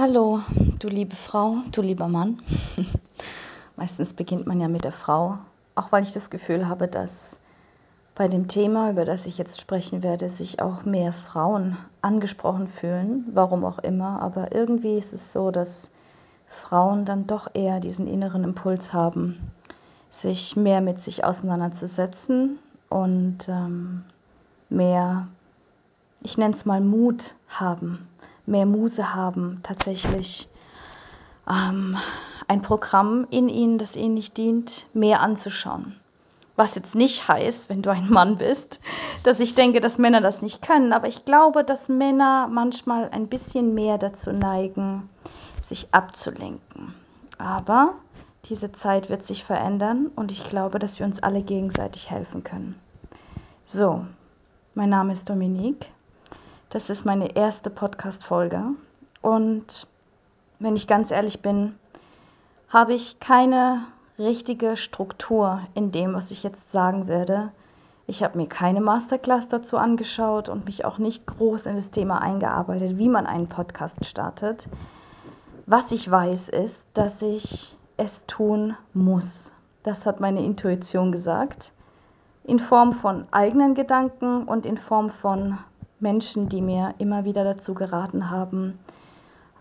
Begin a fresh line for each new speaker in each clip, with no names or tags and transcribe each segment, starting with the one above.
Hallo, du liebe Frau, du lieber Mann. Meistens beginnt man ja mit der Frau, auch weil ich das Gefühl habe, dass bei dem Thema, über das ich jetzt sprechen werde, sich auch mehr Frauen angesprochen fühlen, warum auch immer. Aber irgendwie ist es so, dass Frauen dann doch eher diesen inneren Impuls haben, sich mehr mit sich auseinanderzusetzen und ähm, mehr, ich nenne es mal Mut haben, mehr Muse haben, tatsächlich ähm, ein Programm in ihnen, das ihnen nicht dient, mehr anzuschauen. Was jetzt nicht heißt, wenn du ein Mann bist, dass ich denke, dass Männer das nicht können, aber ich glaube, dass Männer manchmal ein bisschen mehr dazu neigen, sich abzulenken. Aber diese Zeit wird sich verändern und ich glaube, dass wir uns alle gegenseitig helfen können. So, mein Name ist Dominique. Das ist meine erste Podcast-Folge. Und wenn ich ganz ehrlich bin, habe ich keine richtige Struktur in dem, was ich jetzt sagen werde. Ich habe mir keine Masterclass dazu angeschaut und mich auch nicht groß in das Thema eingearbeitet, wie man einen Podcast startet. Was ich weiß, ist, dass ich es tun muss. Das hat meine Intuition gesagt. In Form von eigenen Gedanken und in Form von Menschen, die mir immer wieder dazu geraten haben,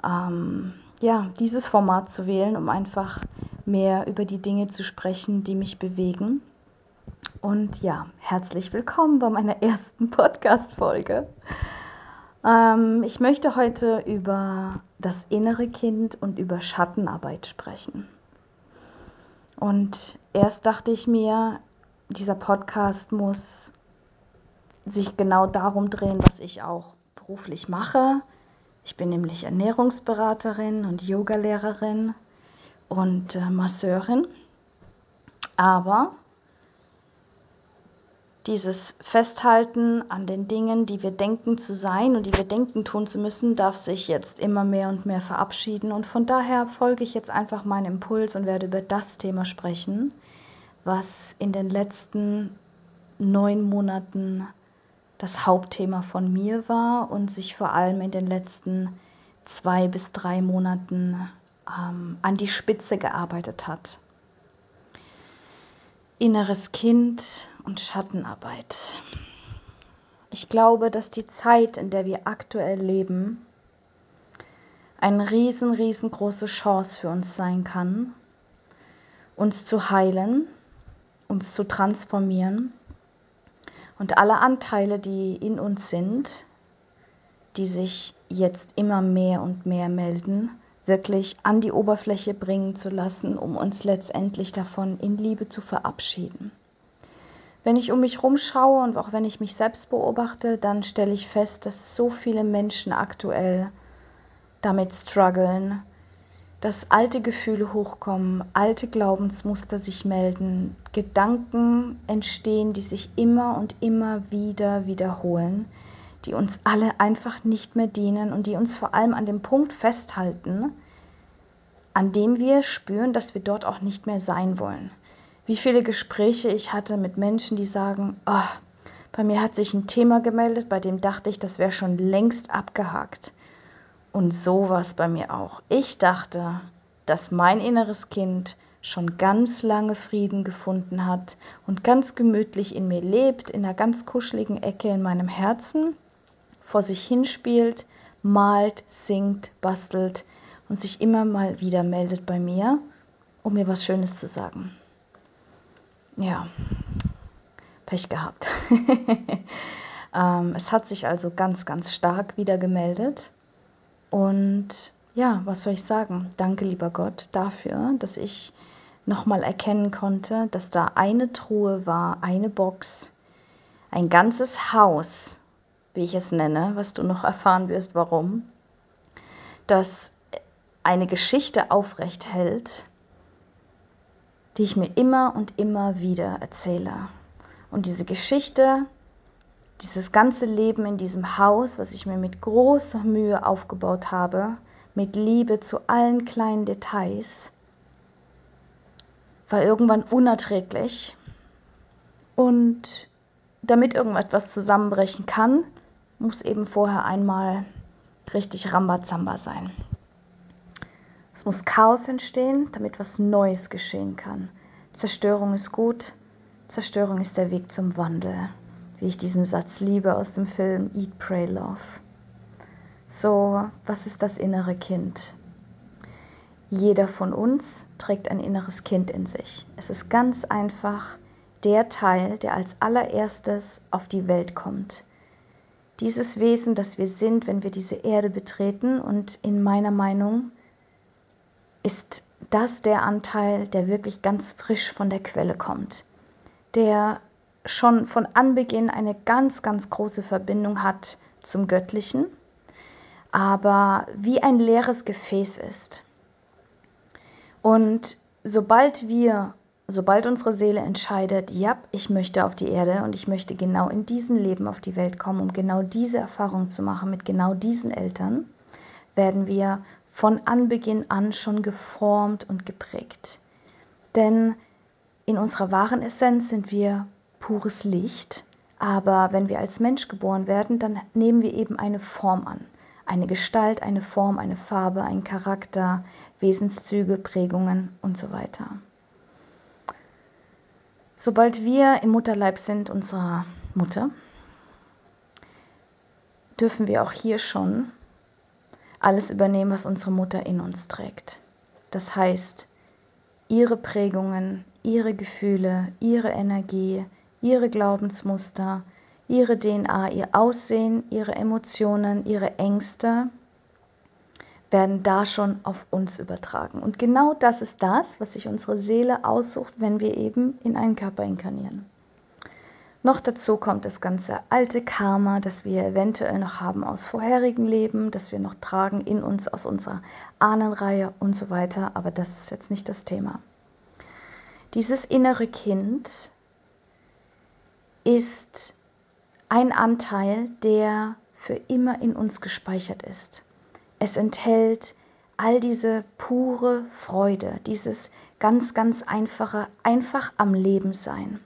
ähm, ja, dieses Format zu wählen, um einfach mehr über die Dinge zu sprechen, die mich bewegen. Und ja, herzlich willkommen bei meiner ersten Podcast-Folge. Ähm, ich möchte heute über das innere Kind und über Schattenarbeit sprechen. Und erst dachte ich mir, dieser Podcast muss sich genau darum drehen, was ich auch beruflich mache. Ich bin nämlich Ernährungsberaterin und Yogalehrerin und äh, Masseurin. Aber dieses Festhalten an den Dingen, die wir denken zu sein und die wir denken tun zu müssen, darf sich jetzt immer mehr und mehr verabschieden. Und von daher folge ich jetzt einfach meinem Impuls und werde über das Thema sprechen, was in den letzten neun Monaten das Hauptthema von mir war und sich vor allem in den letzten zwei bis drei Monaten ähm, an die Spitze gearbeitet hat. Inneres Kind und Schattenarbeit. Ich glaube, dass die Zeit, in der wir aktuell leben, eine riesen, riesengroße Chance für uns sein kann, uns zu heilen, uns zu transformieren und alle Anteile, die in uns sind, die sich jetzt immer mehr und mehr melden, wirklich an die Oberfläche bringen zu lassen, um uns letztendlich davon in Liebe zu verabschieden. Wenn ich um mich rumschaue und auch wenn ich mich selbst beobachte, dann stelle ich fest, dass so viele Menschen aktuell damit strugglen, dass alte Gefühle hochkommen, alte Glaubensmuster sich melden, Gedanken entstehen, die sich immer und immer wieder wiederholen, die uns alle einfach nicht mehr dienen und die uns vor allem an dem Punkt festhalten, an dem wir spüren, dass wir dort auch nicht mehr sein wollen. Wie viele Gespräche ich hatte mit Menschen, die sagen, oh, bei mir hat sich ein Thema gemeldet, bei dem dachte ich, das wäre schon längst abgehakt. Und so war es bei mir auch. Ich dachte, dass mein inneres Kind schon ganz lange Frieden gefunden hat und ganz gemütlich in mir lebt, in einer ganz kuscheligen Ecke in meinem Herzen, vor sich hinspielt, malt, singt, bastelt und sich immer mal wieder meldet bei mir, um mir was Schönes zu sagen. Ja, Pech gehabt. ähm, es hat sich also ganz, ganz stark wieder gemeldet. Und ja, was soll ich sagen? Danke, lieber Gott, dafür, dass ich nochmal erkennen konnte, dass da eine Truhe war, eine Box, ein ganzes Haus, wie ich es nenne, was du noch erfahren wirst, warum, das eine Geschichte aufrecht hält, die ich mir immer und immer wieder erzähle. Und diese Geschichte dieses ganze Leben in diesem Haus, was ich mir mit großer Mühe aufgebaut habe, mit Liebe zu allen kleinen Details, war irgendwann unerträglich. Und damit irgendetwas zusammenbrechen kann, muss eben vorher einmal richtig Rambazamba sein. Es muss Chaos entstehen, damit was Neues geschehen kann. Zerstörung ist gut, Zerstörung ist der Weg zum Wandel. Wie ich diesen Satz liebe aus dem Film Eat, Pray, Love. So, was ist das innere Kind? Jeder von uns trägt ein inneres Kind in sich. Es ist ganz einfach der Teil, der als allererstes auf die Welt kommt. Dieses Wesen, das wir sind, wenn wir diese Erde betreten und in meiner Meinung ist das der Anteil, der wirklich ganz frisch von der Quelle kommt, der schon von Anbeginn eine ganz, ganz große Verbindung hat zum Göttlichen, aber wie ein leeres Gefäß ist. Und sobald wir, sobald unsere Seele entscheidet, ja, ich möchte auf die Erde und ich möchte genau in diesem Leben auf die Welt kommen, um genau diese Erfahrung zu machen mit genau diesen Eltern, werden wir von Anbeginn an schon geformt und geprägt. Denn in unserer wahren Essenz sind wir pures Licht, aber wenn wir als Mensch geboren werden, dann nehmen wir eben eine Form an. Eine Gestalt, eine Form, eine Farbe, einen Charakter, Wesenszüge, Prägungen und so weiter. Sobald wir im Mutterleib sind unserer Mutter, dürfen wir auch hier schon alles übernehmen, was unsere Mutter in uns trägt. Das heißt, ihre Prägungen, ihre Gefühle, ihre Energie, ihre Glaubensmuster, ihre DNA, ihr Aussehen, ihre Emotionen, ihre Ängste werden da schon auf uns übertragen. Und genau das ist das, was sich unsere Seele aussucht, wenn wir eben in einen Körper inkarnieren. Noch dazu kommt das ganze alte Karma, das wir eventuell noch haben aus vorherigen Leben, das wir noch tragen in uns aus unserer Ahnenreihe und so weiter. Aber das ist jetzt nicht das Thema. Dieses innere Kind ist ein Anteil, der für immer in uns gespeichert ist. Es enthält all diese pure Freude, dieses ganz, ganz einfache, einfach am Leben sein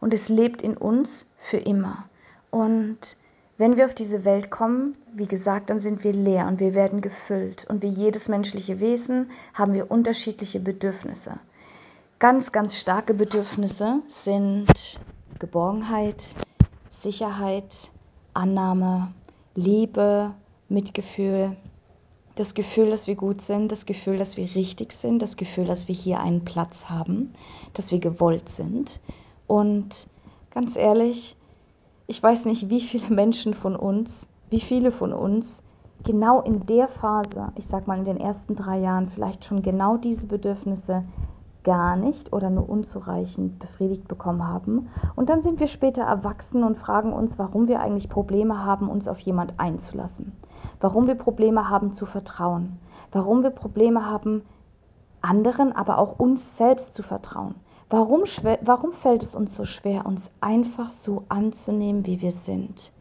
und es lebt in uns für immer. Und wenn wir auf diese Welt kommen, wie gesagt, dann sind wir leer und wir werden gefüllt. Und wie jedes menschliche Wesen haben wir unterschiedliche Bedürfnisse. Ganz, ganz starke Bedürfnisse sind Geborgenheit, Sicherheit, Annahme, Liebe, Mitgefühl, das Gefühl, dass wir gut sind, das Gefühl, dass wir richtig sind, das Gefühl, dass wir hier einen Platz haben, dass wir gewollt sind. Und ganz ehrlich, ich weiß nicht, wie viele Menschen von uns, wie viele von uns genau in der Phase, ich sag mal in den ersten drei Jahren, vielleicht schon genau diese Bedürfnisse gar nicht oder nur unzureichend befriedigt bekommen haben. Und dann sind wir später erwachsen und fragen uns, warum wir eigentlich Probleme haben, uns auf jemand einzulassen. Warum wir Probleme haben zu vertrauen. Warum wir Probleme haben, anderen, aber auch uns selbst zu vertrauen. Warum, warum fällt es uns so schwer, uns einfach so anzunehmen, wie wir sind?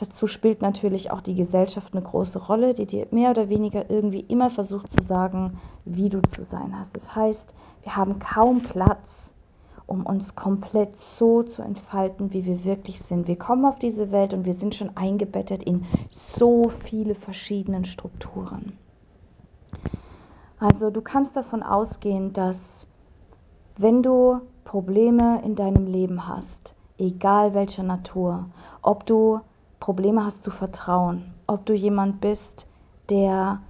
Dazu spielt natürlich auch die Gesellschaft eine große Rolle, die dir mehr oder weniger irgendwie immer versucht zu sagen, wie du zu sein hast. Das heißt, wir haben kaum Platz, um uns komplett so zu entfalten, wie wir wirklich sind. Wir kommen auf diese Welt und wir sind schon eingebettet in so viele verschiedene Strukturen. Also du kannst davon ausgehen, dass wenn du Probleme in deinem Leben hast, egal welcher Natur, ob du Probleme hast zu vertrauen, ob du jemand bist, der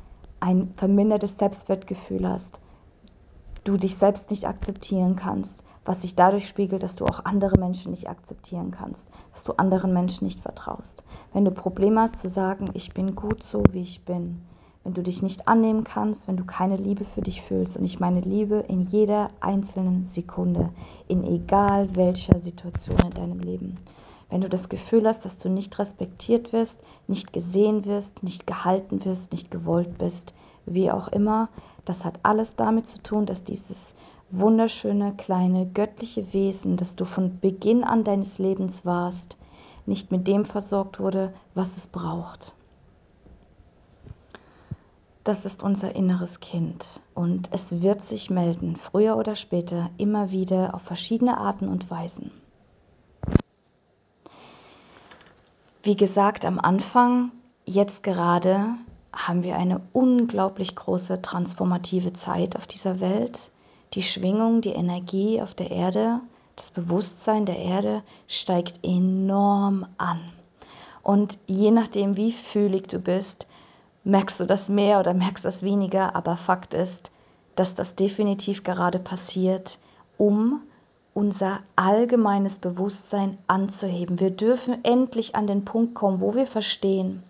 ein vermindertes Selbstwertgefühl hast, du dich selbst nicht akzeptieren kannst, was sich dadurch spiegelt, dass du auch andere Menschen nicht akzeptieren kannst, dass du anderen Menschen nicht vertraust. Wenn du Probleme hast zu sagen, ich bin gut so, wie ich bin, wenn du dich nicht annehmen kannst, wenn du keine Liebe für dich fühlst. Und ich meine Liebe in jeder einzelnen Sekunde, in egal welcher Situation in deinem Leben. Wenn du das Gefühl hast, dass du nicht respektiert wirst, nicht gesehen wirst, nicht gehalten wirst, nicht gewollt bist, wie auch immer, das hat alles damit zu tun, dass dieses wunderschöne, kleine, göttliche Wesen, das du von Beginn an deines Lebens warst, nicht mit dem versorgt wurde, was es braucht das ist unser inneres Kind und es wird sich melden, früher oder später, immer wieder auf verschiedene Arten und Weisen. Wie gesagt, am Anfang, jetzt gerade, haben wir eine unglaublich große transformative Zeit auf dieser Welt. Die Schwingung, die Energie auf der Erde, das Bewusstsein der Erde steigt enorm an. Und je nachdem, wie fühlig du bist, merkst du das mehr oder merkst das weniger. Aber Fakt ist, dass das definitiv gerade passiert, um unser allgemeines Bewusstsein anzuheben. Wir dürfen endlich an den Punkt kommen, wo wir verstehen,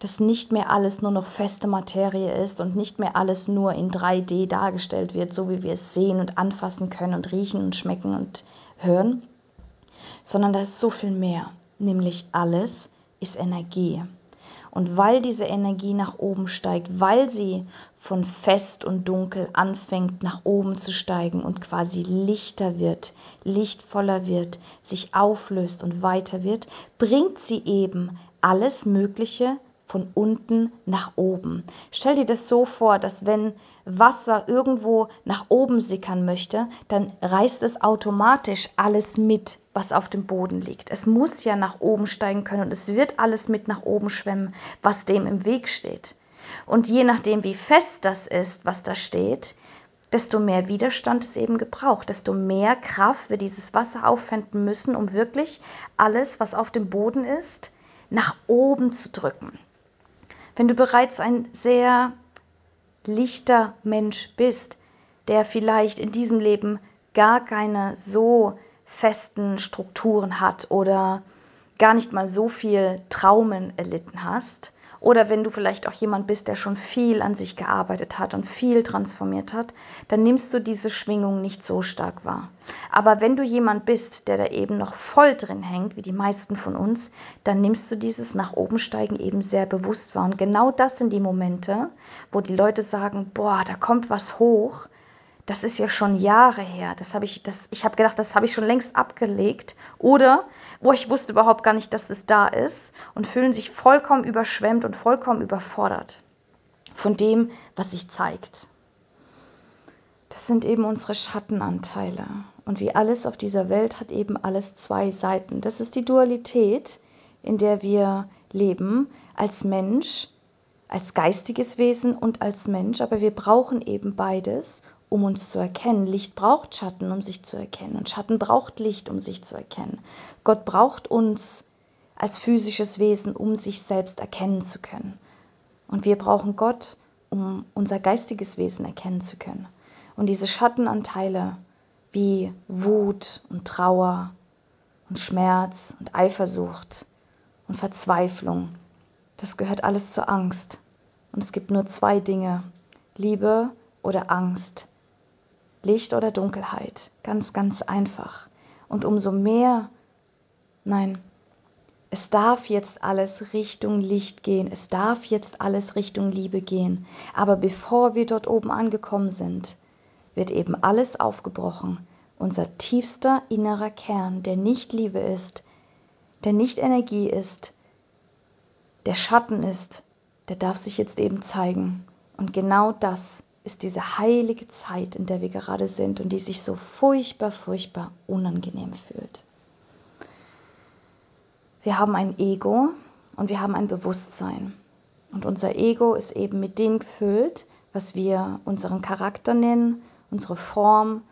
dass nicht mehr alles nur noch feste Materie ist und nicht mehr alles nur in 3D dargestellt wird, so wie wir es sehen und anfassen können und riechen und schmecken und hören, sondern da ist so viel mehr, nämlich alles ist Energie. Und weil diese Energie nach oben steigt, weil sie von fest und dunkel anfängt nach oben zu steigen und quasi lichter wird, lichtvoller wird, sich auflöst und weiter wird, bringt sie eben alles Mögliche von unten nach oben. Stell dir das so vor, dass wenn Wasser irgendwo nach oben sickern möchte, dann reißt es automatisch alles mit, was auf dem Boden liegt. Es muss ja nach oben steigen können und es wird alles mit nach oben schwemmen, was dem im Weg steht. Und je nachdem, wie fest das ist, was da steht, desto mehr Widerstand es eben gebraucht, desto mehr Kraft wir dieses Wasser aufwenden müssen, um wirklich alles, was auf dem Boden ist, nach oben zu drücken. Wenn du bereits ein sehr lichter Mensch bist, der vielleicht in diesem Leben gar keine so festen Strukturen hat oder gar nicht mal so viel Traumen erlitten hast, oder wenn du vielleicht auch jemand bist, der schon viel an sich gearbeitet hat und viel transformiert hat, dann nimmst du diese Schwingung nicht so stark wahr. Aber wenn du jemand bist, der da eben noch voll drin hängt, wie die meisten von uns, dann nimmst du dieses nach oben steigen eben sehr bewusst wahr. Und genau das sind die Momente, wo die Leute sagen, boah, da kommt was hoch. Das ist ja schon Jahre her. Das habe ich, das, ich habe gedacht, das habe ich schon längst abgelegt. Oder wo ich wusste überhaupt gar nicht, dass es da ist und fühlen sich vollkommen überschwemmt und vollkommen überfordert von dem, was sich zeigt. Das sind eben unsere Schattenanteile. Und wie alles auf dieser Welt hat eben alles zwei Seiten. Das ist die Dualität, in der wir leben als Mensch, als geistiges Wesen und als Mensch. Aber wir brauchen eben beides, um uns zu erkennen. Licht braucht Schatten, um sich zu erkennen. Und Schatten braucht Licht, um sich zu erkennen. Gott braucht uns als physisches Wesen, um sich selbst erkennen zu können. Und wir brauchen Gott, um unser geistiges Wesen erkennen zu können. Und diese Schattenanteile wie Wut und Trauer und Schmerz und Eifersucht und Verzweiflung, das gehört alles zur Angst. Und es gibt nur zwei Dinge, Liebe oder Angst. Licht oder Dunkelheit. Ganz, ganz einfach. Und umso mehr, nein, es darf jetzt alles Richtung Licht gehen, es darf jetzt alles Richtung Liebe gehen. Aber bevor wir dort oben angekommen sind, wird eben alles aufgebrochen. Unser tiefster innerer Kern, der nicht Liebe ist, der nicht Energie ist, der Schatten ist, der darf sich jetzt eben zeigen. Und genau das ist diese heilige Zeit, in der wir gerade sind und die sich so furchtbar, furchtbar unangenehm fühlt. Wir haben ein Ego und wir haben ein Bewusstsein. Und unser Ego ist eben mit dem gefüllt, was wir unseren Charakter nennen, unsere Form,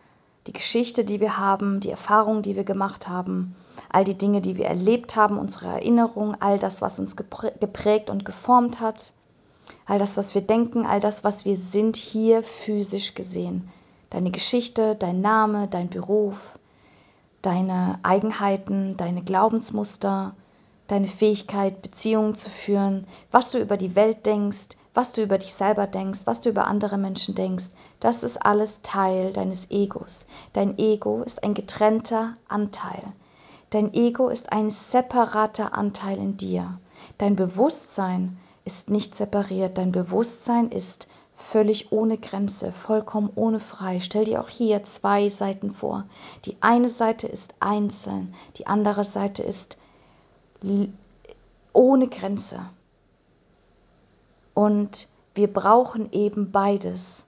die Geschichte, die wir haben, die Erfahrungen, die wir gemacht haben, all die Dinge, die wir erlebt haben, unsere Erinnerungen, all das, was uns geprägt und geformt hat all das, was wir denken, all das, was wir sind, hier physisch gesehen. Deine Geschichte, dein Name, dein Beruf, deine Eigenheiten, deine Glaubensmuster, deine Fähigkeit, Beziehungen zu führen, was du über die Welt denkst, was du über dich selber denkst, was du über andere Menschen denkst, das ist alles Teil deines Egos. Dein Ego ist ein getrennter Anteil. Dein Ego ist ein separater Anteil in dir. Dein Bewusstsein ist nicht separiert. Dein Bewusstsein ist völlig ohne Grenze, vollkommen ohne frei. Stell dir auch hier zwei Seiten vor. Die eine Seite ist einzeln, die andere Seite ist ohne Grenze. Und wir brauchen eben beides.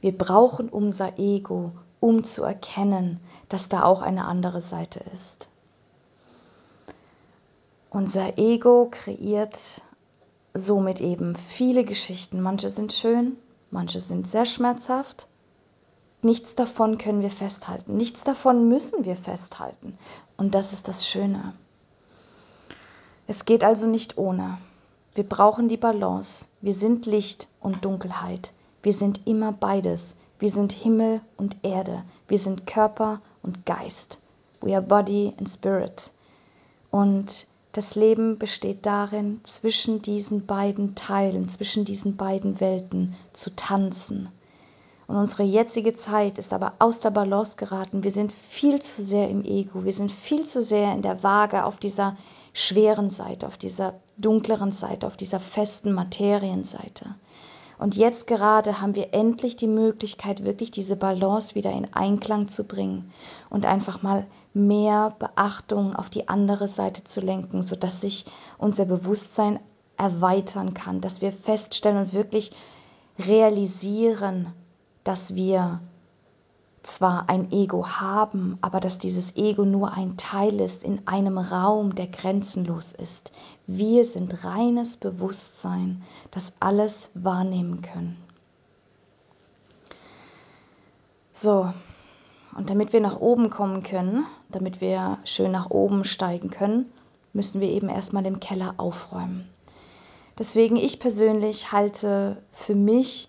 Wir brauchen unser Ego, um zu erkennen, dass da auch eine andere Seite ist. Unser Ego kreiert somit eben viele Geschichten. Manche sind schön, manche sind sehr schmerzhaft. Nichts davon können wir festhalten, nichts davon müssen wir festhalten. Und das ist das Schöne. Es geht also nicht ohne. Wir brauchen die Balance. Wir sind Licht und Dunkelheit. Wir sind immer beides. Wir sind Himmel und Erde. Wir sind Körper und Geist. We are body and spirit. Und das Leben besteht darin, zwischen diesen beiden Teilen, zwischen diesen beiden Welten zu tanzen. Und unsere jetzige Zeit ist aber aus der Balance geraten. Wir sind viel zu sehr im Ego. Wir sind viel zu sehr in der Waage auf dieser schweren Seite, auf dieser dunkleren Seite, auf dieser festen Materienseite. Und jetzt gerade haben wir endlich die Möglichkeit, wirklich diese Balance wieder in Einklang zu bringen und einfach mal mehr Beachtung auf die andere Seite zu lenken, sodass sich unser Bewusstsein erweitern kann, dass wir feststellen und wirklich realisieren, dass wir zwar ein Ego haben, aber dass dieses Ego nur ein Teil ist in einem Raum, der grenzenlos ist. Wir sind reines Bewusstsein, das alles wahrnehmen können. So, und damit wir nach oben kommen können, damit wir schön nach oben steigen können, müssen wir eben erstmal im Keller aufräumen. Deswegen ich persönlich halte für mich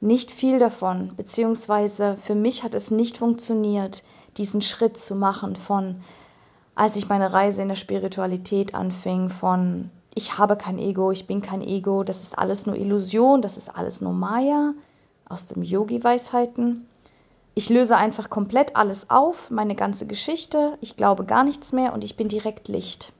nicht viel davon, beziehungsweise für mich hat es nicht funktioniert, diesen Schritt zu machen von, als ich meine Reise in der Spiritualität anfing, von, ich habe kein Ego, ich bin kein Ego, das ist alles nur Illusion, das ist alles nur Maya aus dem Yogi-Weisheiten. Ich löse einfach komplett alles auf, meine ganze Geschichte, ich glaube gar nichts mehr und ich bin direkt Licht.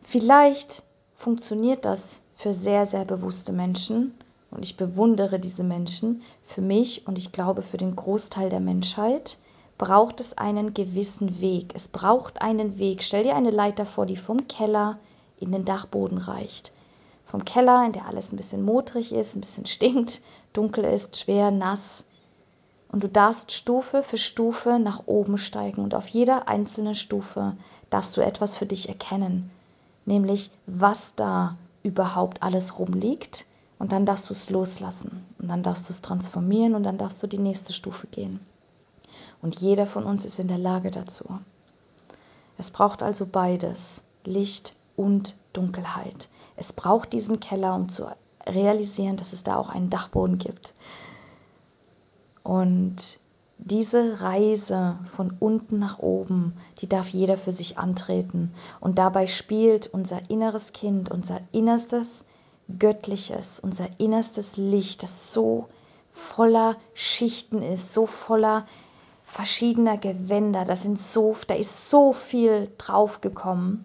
Vielleicht funktioniert das für sehr, sehr bewusste Menschen, und ich bewundere diese Menschen. Für mich und ich glaube für den Großteil der Menschheit braucht es einen gewissen Weg. Es braucht einen Weg. Stell dir eine Leiter vor, die vom Keller in den Dachboden reicht. Vom Keller, in der alles ein bisschen modrig ist, ein bisschen stinkt, dunkel ist, schwer, nass. Und du darfst Stufe für Stufe nach oben steigen und auf jeder einzelnen Stufe darfst du etwas für dich erkennen, nämlich was da überhaupt alles rumliegt und dann darfst du es loslassen. Und dann darfst du es transformieren und dann darfst du die nächste Stufe gehen. Und jeder von uns ist in der Lage dazu. Es braucht also beides, Licht und Dunkelheit. Es braucht diesen Keller, um zu realisieren, dass es da auch einen Dachboden gibt. Und diese Reise von unten nach oben, die darf jeder für sich antreten. Und dabei spielt unser inneres Kind, unser innerstes Göttliches, unser innerstes Licht, das so voller Schichten ist, so voller verschiedener Gewänder, da, sind so, da ist so viel draufgekommen,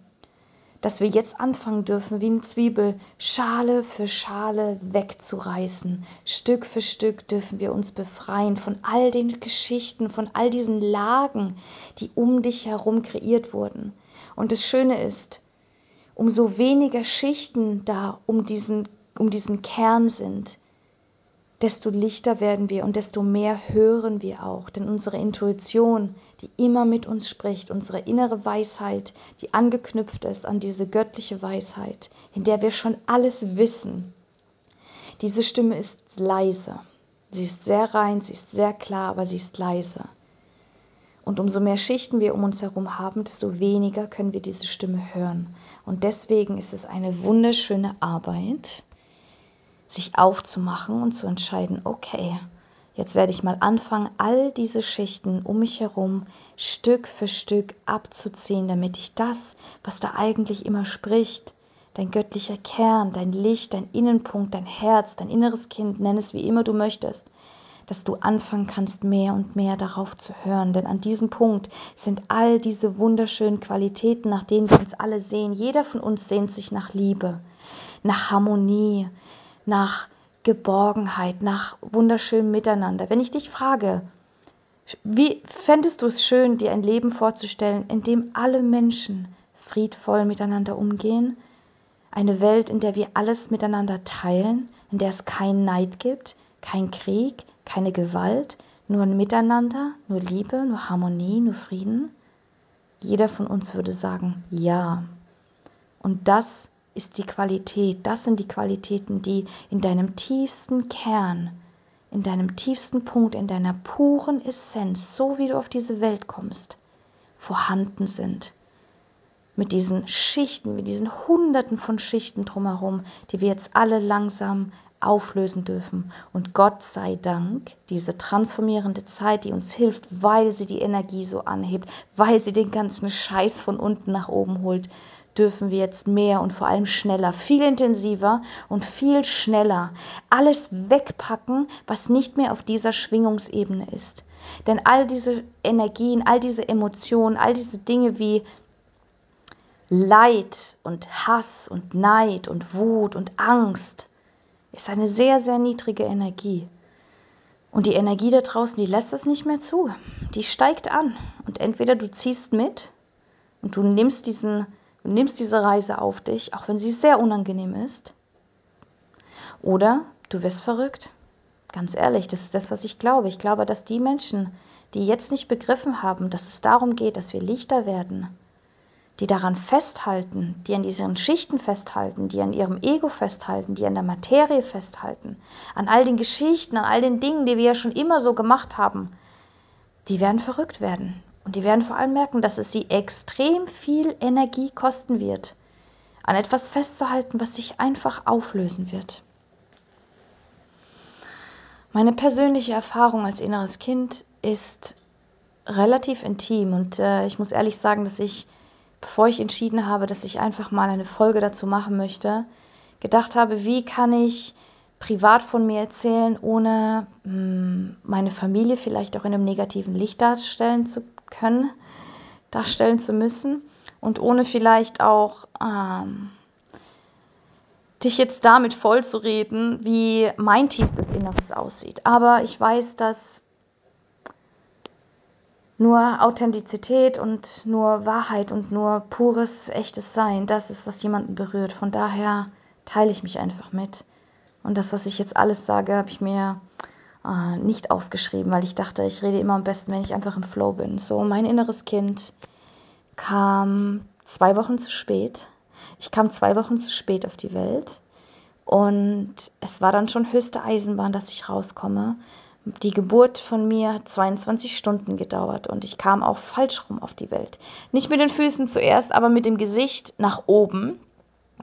dass wir jetzt anfangen dürfen, wie eine Zwiebel Schale für Schale wegzureißen. Stück für Stück dürfen wir uns befreien von all den Geschichten, von all diesen Lagen, die um dich herum kreiert wurden. Und das Schöne ist, umso weniger Schichten da um diesen, um diesen Kern sind, desto lichter werden wir und desto mehr hören wir auch. Denn unsere Intuition, die immer mit uns spricht, unsere innere Weisheit, die angeknüpft ist an diese göttliche Weisheit, in der wir schon alles wissen, diese Stimme ist leise. Sie ist sehr rein, sie ist sehr klar, aber sie ist leise. Und umso mehr Schichten wir um uns herum haben, desto weniger können wir diese Stimme hören. Und deswegen ist es eine wunderschöne Arbeit, sich aufzumachen und zu entscheiden, okay, jetzt werde ich mal anfangen, all diese Schichten um mich herum Stück für Stück abzuziehen, damit ich das, was da eigentlich immer spricht, dein göttlicher Kern, dein Licht, dein Innenpunkt, dein Herz, dein inneres Kind, nenn es wie immer du möchtest, dass du anfangen kannst, mehr und mehr darauf zu hören. Denn an diesem Punkt sind all diese wunderschönen Qualitäten, nach denen wir uns alle sehen. Jeder von uns sehnt sich nach Liebe, nach Harmonie, nach Geborgenheit, nach wunderschönem Miteinander. Wenn ich dich frage, wie fändest du es schön, dir ein Leben vorzustellen, in dem alle Menschen friedvoll miteinander umgehen? Eine Welt, in der wir alles miteinander teilen, in der es keinen Neid gibt, kein Krieg, keine Gewalt, nur ein Miteinander, nur Liebe, nur Harmonie, nur Frieden? Jeder von uns würde sagen, ja. Und das ist die Qualität, das sind die Qualitäten, die in deinem tiefsten Kern, in deinem tiefsten Punkt, in deiner puren Essenz, so wie du auf diese Welt kommst, vorhanden sind. Mit diesen Schichten, mit diesen Hunderten von Schichten drumherum, die wir jetzt alle langsam auflösen dürfen. Und Gott sei Dank, diese transformierende Zeit, die uns hilft, weil sie die Energie so anhebt, weil sie den ganzen Scheiß von unten nach oben holt, dürfen wir jetzt mehr und vor allem schneller, viel intensiver und viel schneller alles wegpacken, was nicht mehr auf dieser Schwingungsebene ist. Denn all diese Energien, all diese Emotionen, all diese Dinge wie Leid und Hass und Neid und Wut und Angst ist eine sehr, sehr niedrige Energie. Und die Energie da draußen, die lässt das nicht mehr zu. Die steigt an. Und entweder du ziehst mit und du nimmst diesen Du nimmst diese Reise auf dich, auch wenn sie sehr unangenehm ist. Oder du wirst verrückt. Ganz ehrlich, das ist das, was ich glaube. Ich glaube, dass die Menschen, die jetzt nicht begriffen haben, dass es darum geht, dass wir Lichter werden, die daran festhalten, die an diesen Schichten festhalten, die an ihrem Ego festhalten, die an der Materie festhalten, an all den Geschichten, an all den Dingen, die wir ja schon immer so gemacht haben, die werden verrückt werden. Und die werden vor allem merken, dass es sie extrem viel Energie kosten wird, an etwas festzuhalten, was sich einfach auflösen wird. Meine persönliche Erfahrung als inneres Kind ist relativ intim und äh, ich muss ehrlich sagen, dass ich, bevor ich entschieden habe, dass ich einfach mal eine Folge dazu machen möchte, gedacht habe, wie kann ich privat von mir erzählen, ohne mh, hm, meine Familie vielleicht auch in einem negativen Licht darstellen zu können, darstellen zu müssen und ohne vielleicht auch ähm, dich jetzt damit vollzureden, wie mein tiefstes Inneres aussieht. Aber ich weiß, dass nur Authentizität und nur Wahrheit und nur pures, echtes Sein, das ist, was jemanden berührt. Von daher teile ich mich einfach mit. Und das, was ich jetzt alles sage, habe ich mir äh, nicht aufgeschrieben, weil ich dachte, ich rede immer am besten, wenn ich einfach im Flow bin. So, mein inneres Kind kam zwei Wochen zu spät. Ich kam zwei Wochen zu spät auf die Welt. Und es war dann schon höchste Eisenbahn, dass ich rauskomme. Die Geburt von mir hat 22 Stunden gedauert und ich kam auch falsch rum auf die Welt. Nicht mit den Füßen zuerst, aber mit dem Gesicht nach oben,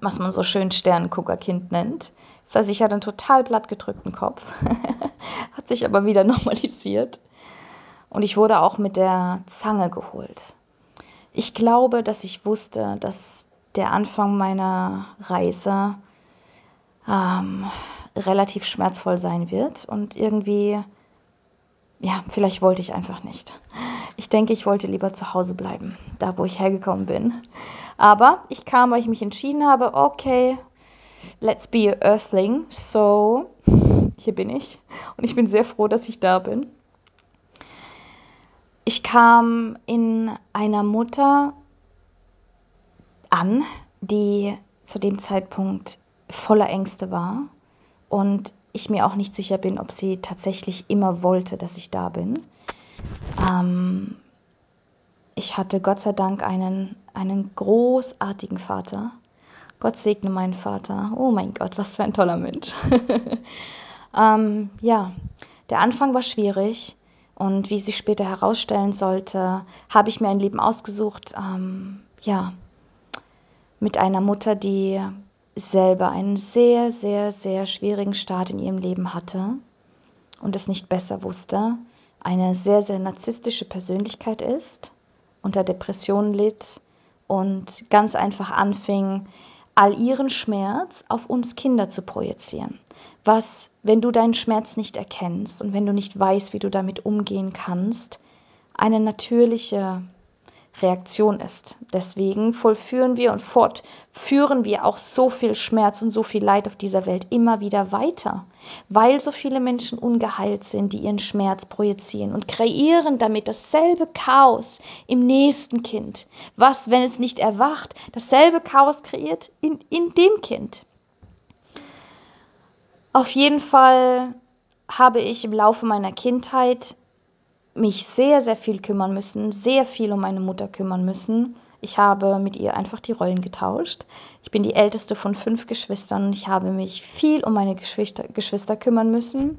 was man so schön Sternenguckerkind nennt. Das heißt, ich hatte einen total plattgedrückten Kopf, hat sich aber wieder normalisiert. Und ich wurde auch mit der Zange geholt. Ich glaube, dass ich wusste, dass der Anfang meiner Reise ähm, relativ schmerzvoll sein wird. Und irgendwie, ja, vielleicht wollte ich einfach nicht. Ich denke, ich wollte lieber zu Hause bleiben, da wo ich hergekommen bin. Aber ich kam, weil ich mich entschieden habe, okay, Let's be a Earthling. So, hier bin ich. Und ich bin sehr froh, dass ich da bin. Ich kam in einer Mutter an, die zu dem Zeitpunkt voller Ängste war und ich mir auch nicht sicher bin, ob sie tatsächlich immer wollte, dass ich da bin. Ähm, ich hatte Gott sei Dank einen, einen großartigen Vater, Gott segne meinen Vater. Oh mein Gott, was für ein toller Mensch. ähm, ja, der Anfang war schwierig und wie sich später herausstellen sollte, habe ich mir ein Leben ausgesucht, ähm, ja, mit einer Mutter, die selber einen sehr, sehr, sehr schwierigen Start in ihrem Leben hatte und es nicht besser wusste, eine sehr, sehr narzisstische Persönlichkeit ist, unter Depressionen litt und ganz einfach anfing, all ihren Schmerz auf uns Kinder zu projizieren. Was, wenn du deinen Schmerz nicht erkennst und wenn du nicht weißt, wie du damit umgehen kannst, eine natürliche Reaktion ist. Deswegen vollführen wir und fortführen wir auch so viel Schmerz und so viel Leid auf dieser Welt immer wieder weiter, weil so viele Menschen ungeheilt sind, die ihren Schmerz projizieren und kreieren damit dasselbe Chaos im nächsten Kind, was, wenn es nicht erwacht, dasselbe Chaos kreiert in, in dem Kind. Auf jeden Fall habe ich im Laufe meiner Kindheit mich sehr, sehr viel kümmern müssen, sehr viel um meine Mutter kümmern müssen. Ich habe mit ihr einfach die Rollen getauscht. Ich bin die älteste von fünf Geschwistern und ich habe mich viel um meine Geschwister, Geschwister kümmern müssen.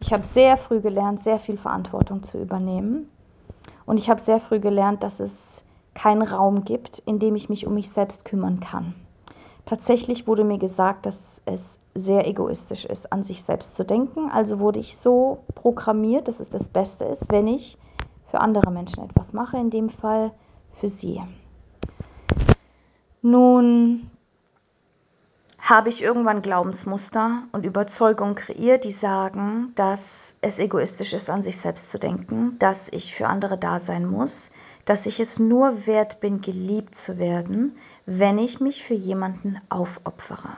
Ich habe sehr früh gelernt, sehr viel Verantwortung zu übernehmen. Und ich habe sehr früh gelernt, dass es keinen Raum gibt, in dem ich mich um mich selbst kümmern kann. Tatsächlich wurde mir gesagt, dass es sehr egoistisch ist, an sich selbst zu denken. Also wurde ich so programmiert, dass es das Beste ist, wenn ich für andere Menschen etwas mache, in dem Fall für sie. Nun habe ich irgendwann Glaubensmuster und Überzeugungen kreiert, die sagen, dass es egoistisch ist, an sich selbst zu denken, dass ich für andere da sein muss, dass ich es nur wert bin, geliebt zu werden, wenn ich mich für jemanden aufopfere,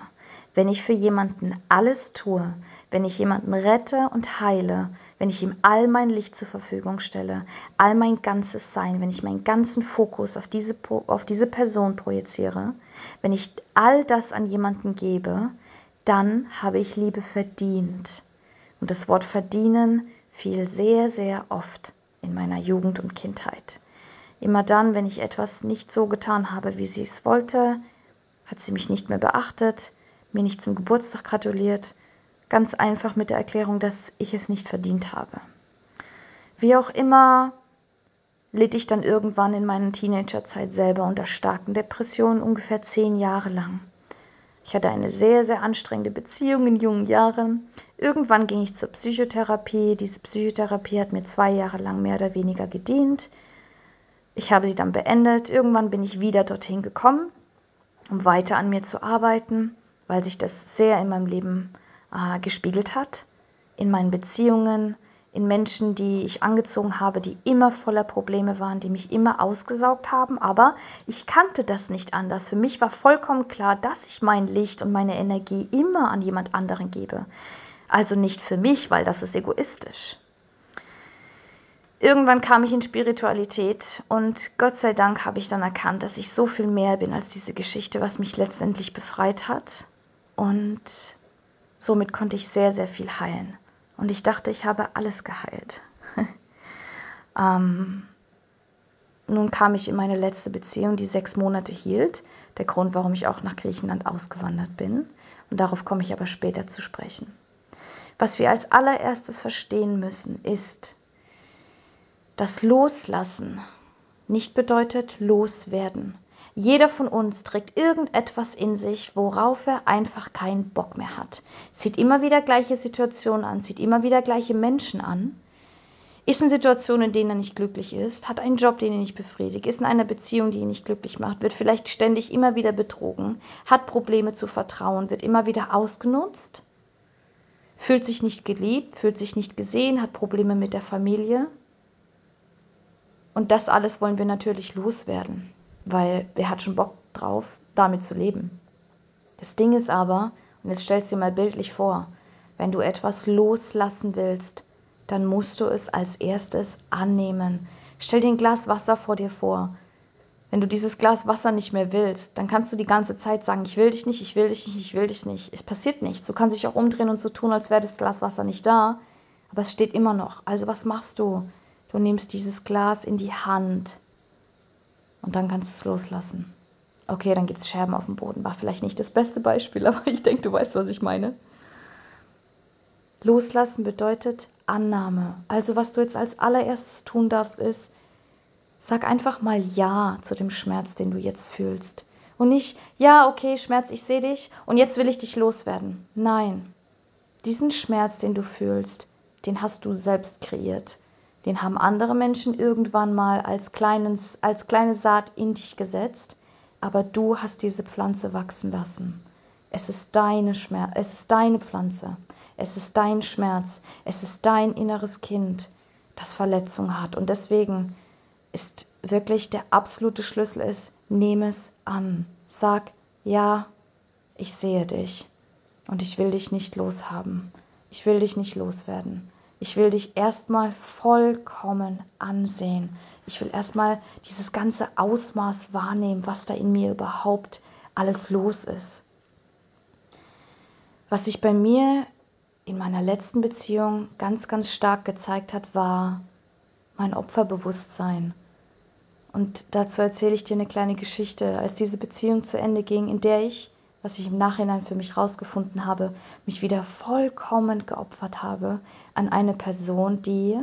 wenn ich für jemanden alles tue, wenn ich jemanden rette und heile, wenn ich ihm all mein Licht zur Verfügung stelle, all mein ganzes Sein, wenn ich meinen ganzen Fokus auf diese, auf diese Person projiziere, wenn ich all das an jemanden gebe, dann habe ich Liebe verdient. Und das Wort verdienen fiel sehr, sehr oft in meiner Jugend und Kindheit. Immer dann, wenn ich etwas nicht so getan habe, wie sie es wollte, hat sie mich nicht mehr beachtet, mir nicht zum Geburtstag gratuliert Ganz einfach mit der Erklärung, dass ich es nicht verdient habe. Wie auch immer litt ich dann irgendwann in meiner Teenagerzeit selber unter starken Depressionen, ungefähr zehn Jahre lang. Ich hatte eine sehr, sehr anstrengende Beziehung in jungen Jahren. Irgendwann ging ich zur Psychotherapie. Diese Psychotherapie hat mir zwei Jahre lang mehr oder weniger gedient. Ich habe sie dann beendet. Irgendwann bin ich wieder dorthin gekommen, um weiter an mir zu arbeiten, weil sich das sehr in meinem Leben äh, gespiegelt hat, in meinen Beziehungen, in Menschen, die ich angezogen habe, die immer voller Probleme waren, die mich immer ausgesaugt haben. Aber ich kannte das nicht anders. Für mich war vollkommen klar, dass ich mein Licht und meine Energie immer an jemand anderen gebe. Also nicht für mich, weil das ist egoistisch. Irgendwann kam ich in Spiritualität und Gott sei Dank habe ich dann erkannt, dass ich so viel mehr bin als diese Geschichte, was mich letztendlich befreit hat. Und Somit konnte ich sehr, sehr viel heilen. Und ich dachte, ich habe alles geheilt. ähm, nun kam ich in meine letzte Beziehung, die sechs Monate hielt. Der Grund, warum ich auch nach Griechenland ausgewandert bin. Und darauf komme ich aber später zu sprechen. Was wir als allererstes verstehen müssen, ist, dass Loslassen nicht bedeutet loswerden. Jeder von uns trägt irgendetwas in sich, worauf er einfach keinen Bock mehr hat. Sieht immer wieder gleiche Situationen an, sieht immer wieder gleiche Menschen an, ist in Situationen, in denen er nicht glücklich ist, hat einen Job, den ihn nicht befriedigt, ist in einer Beziehung, die ihn nicht glücklich macht, wird vielleicht ständig immer wieder betrogen, hat Probleme zu vertrauen, wird immer wieder ausgenutzt, fühlt sich nicht geliebt, fühlt sich nicht gesehen, hat Probleme mit der Familie. Und das alles wollen wir natürlich loswerden weil wer hat schon Bock drauf, damit zu leben? Das Ding ist aber, und jetzt stellst dir mal bildlich vor, wenn du etwas loslassen willst, dann musst du es als erstes annehmen. Stell dir ein Glas Wasser vor dir vor. Wenn du dieses Glas Wasser nicht mehr willst, dann kannst du die ganze Zeit sagen, ich will dich nicht, ich will dich nicht, ich will dich nicht. Es passiert nichts. Du kannst dich auch umdrehen und so tun, als wäre das Glas Wasser nicht da, aber es steht immer noch. Also was machst du? Du nimmst dieses Glas in die Hand und dann kannst du es loslassen. Okay, dann gibt es Scherben auf dem Boden. War vielleicht nicht das beste Beispiel, aber ich denke, du weißt, was ich meine. Loslassen bedeutet Annahme. Also was du jetzt als allererstes tun darfst, ist, sag einfach mal Ja zu dem Schmerz, den du jetzt fühlst. Und nicht, ja, okay, Schmerz, ich sehe dich und jetzt will ich dich loswerden. Nein, diesen Schmerz, den du fühlst, den hast du selbst kreiert. Den haben andere Menschen irgendwann mal als, kleines, als kleine Saat in dich gesetzt, aber du hast diese Pflanze wachsen lassen. Es ist deine Schmerz, es ist deine Pflanze, es ist dein Schmerz, es ist dein inneres Kind, das Verletzung hat. Und deswegen ist wirklich der absolute Schlüssel ist, nehme es an. Sag, ja, ich sehe dich und ich will dich nicht loshaben. Ich will dich nicht loswerden. Ich will dich erstmal vollkommen ansehen. Ich will erstmal dieses ganze Ausmaß wahrnehmen, was da in mir überhaupt alles los ist. Was sich bei mir in meiner letzten Beziehung ganz, ganz stark gezeigt hat, war mein Opferbewusstsein. Und dazu erzähle ich dir eine kleine Geschichte. Als diese Beziehung zu Ende ging, in der ich, was ich im Nachhinein für mich rausgefunden habe, mich wieder vollkommen geopfert habe an eine Person, die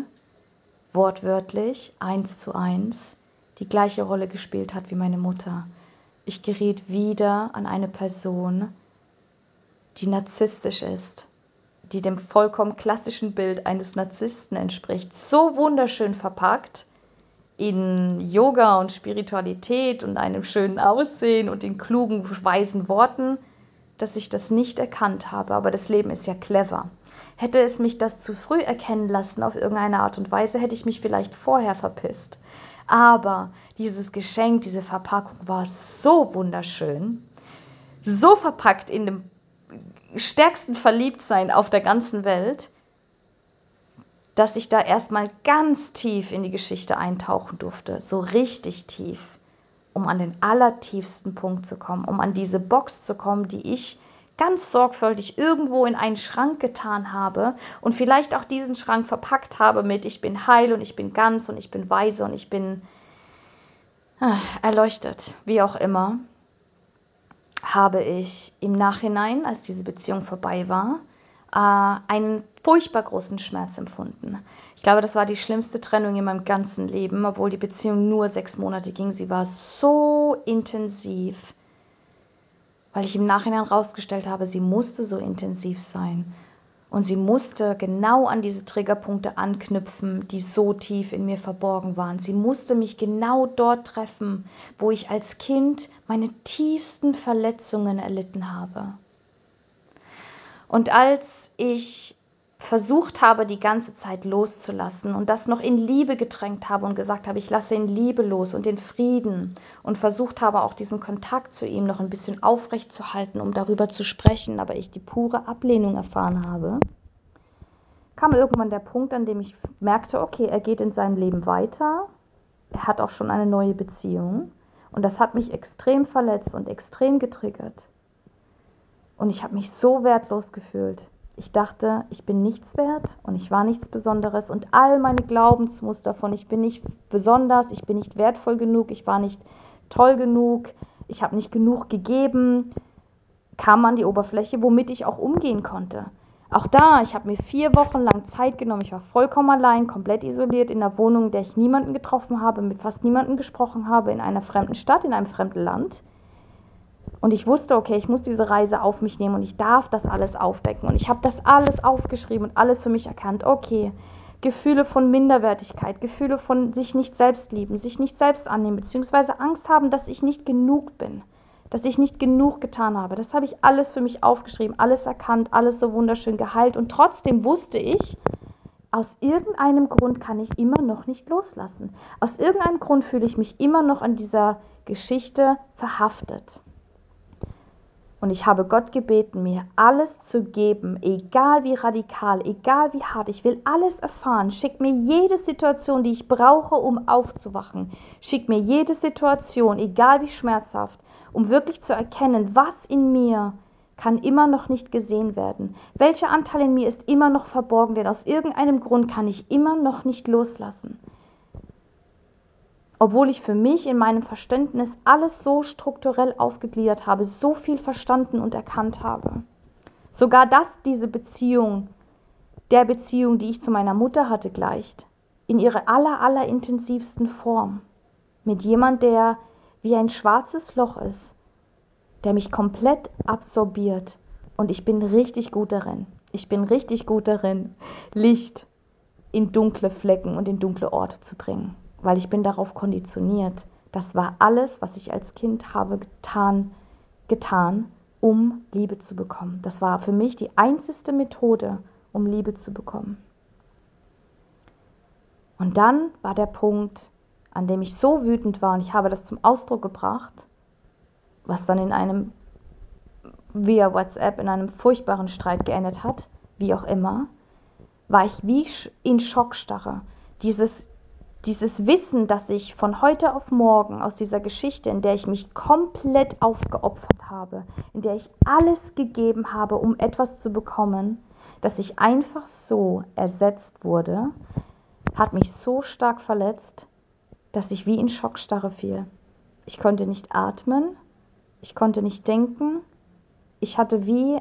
wortwörtlich eins zu eins die gleiche Rolle gespielt hat wie meine Mutter. Ich geriet wieder an eine Person, die narzisstisch ist, die dem vollkommen klassischen Bild eines Narzissten entspricht. So wunderschön verpackt in Yoga und Spiritualität und einem schönen Aussehen und in klugen, weisen Worten, dass ich das nicht erkannt habe. Aber das Leben ist ja clever. Hätte es mich das zu früh erkennen lassen auf irgendeine Art und Weise, hätte ich mich vielleicht vorher verpisst. Aber dieses Geschenk, diese Verpackung war so wunderschön, so verpackt in dem stärksten Verliebtsein auf der ganzen Welt, dass ich da erstmal ganz tief in die Geschichte eintauchen durfte, so richtig tief, um an den allertiefsten Punkt zu kommen, um an diese Box zu kommen, die ich ganz sorgfältig irgendwo in einen Schrank getan habe und vielleicht auch diesen Schrank verpackt habe mit ich bin heil und ich bin ganz und ich bin weise und ich bin ah, erleuchtet, wie auch immer, habe ich im Nachhinein, als diese Beziehung vorbei war, einen furchtbar großen Schmerz empfunden. Ich glaube, das war die schlimmste Trennung in meinem ganzen Leben, obwohl die Beziehung nur sechs Monate ging. Sie war so intensiv weil ich im Nachhinein herausgestellt habe, sie musste so intensiv sein. Und sie musste genau an diese Triggerpunkte anknüpfen, die so tief in mir verborgen waren. Sie musste mich genau dort treffen, wo ich als Kind meine tiefsten Verletzungen erlitten habe. Und als ich versucht habe, die ganze Zeit loszulassen und das noch in Liebe getränkt habe und gesagt habe, ich lasse in Liebe los und in Frieden und versucht habe, auch diesen Kontakt zu ihm noch ein bisschen aufrecht um darüber zu sprechen, aber ich die pure Ablehnung erfahren habe, kam irgendwann der Punkt, an dem ich merkte, okay, er geht in seinem Leben weiter, er hat auch schon eine neue Beziehung und das hat mich extrem verletzt und extrem getriggert. Und ich habe mich so wertlos gefühlt. Ich dachte, ich bin nichts wert und ich war nichts Besonderes und all meine Glaubensmuster von ich bin nicht besonders, ich bin nicht wertvoll genug, ich war nicht toll genug, ich habe nicht genug gegeben, kam an die Oberfläche, womit ich auch umgehen konnte. Auch da, ich habe mir vier Wochen lang Zeit genommen, ich war vollkommen allein, komplett isoliert in einer Wohnung, in der ich niemanden getroffen habe, mit fast niemanden gesprochen habe, in einer fremden Stadt, in einem fremden Land. Und ich wusste, okay, ich muss diese Reise auf mich nehmen und ich darf das alles aufdecken. Und ich habe das alles aufgeschrieben und alles für mich erkannt. Okay, Gefühle von Minderwertigkeit, Gefühle von sich nicht selbst lieben, sich nicht selbst annehmen, beziehungsweise Angst haben, dass ich nicht genug bin, dass ich nicht genug getan habe. Das habe ich alles für mich aufgeschrieben, alles erkannt, alles so wunderschön geheilt. Und trotzdem wusste ich, aus irgendeinem Grund kann ich immer noch nicht loslassen. Aus irgendeinem Grund fühle ich mich immer noch an dieser Geschichte verhaftet. Und ich habe Gott gebeten, mir alles zu geben, egal wie radikal, egal wie hart. Ich will alles erfahren. Schick mir jede Situation, die ich brauche, um aufzuwachen. Schick mir jede Situation, egal wie schmerzhaft, um wirklich zu erkennen, was in mir kann immer noch nicht gesehen werden. Welcher Anteil in mir ist immer noch verborgen, denn aus irgendeinem Grund kann ich immer noch nicht loslassen obwohl ich für mich in meinem Verständnis alles so strukturell aufgegliedert habe, so viel verstanden und erkannt habe. Sogar dass diese Beziehung der Beziehung, die ich zu meiner Mutter hatte, gleicht, in ihrer aller, aller intensivsten Form. Mit jemand, der wie ein schwarzes Loch ist, der mich komplett absorbiert. Und ich bin richtig gut darin. Ich bin richtig gut darin, Licht in dunkle Flecken und in dunkle Orte zu bringen weil ich bin darauf konditioniert. Das war alles, was ich als Kind habe getan, getan, um Liebe zu bekommen. Das war für mich die einzigste Methode, um Liebe zu bekommen. Und dann war der Punkt, an dem ich so wütend war und ich habe das zum Ausdruck gebracht, was dann in einem via WhatsApp in einem furchtbaren Streit geendet hat, wie auch immer, war ich wie in Schockstarre. Dieses dieses Wissen, dass ich von heute auf morgen aus dieser Geschichte, in der ich mich komplett aufgeopfert habe, in der ich alles gegeben habe, um etwas zu bekommen, dass ich einfach so ersetzt wurde, hat mich so stark verletzt, dass ich wie in Schockstarre fiel. Ich konnte nicht atmen, ich konnte nicht denken, ich hatte wie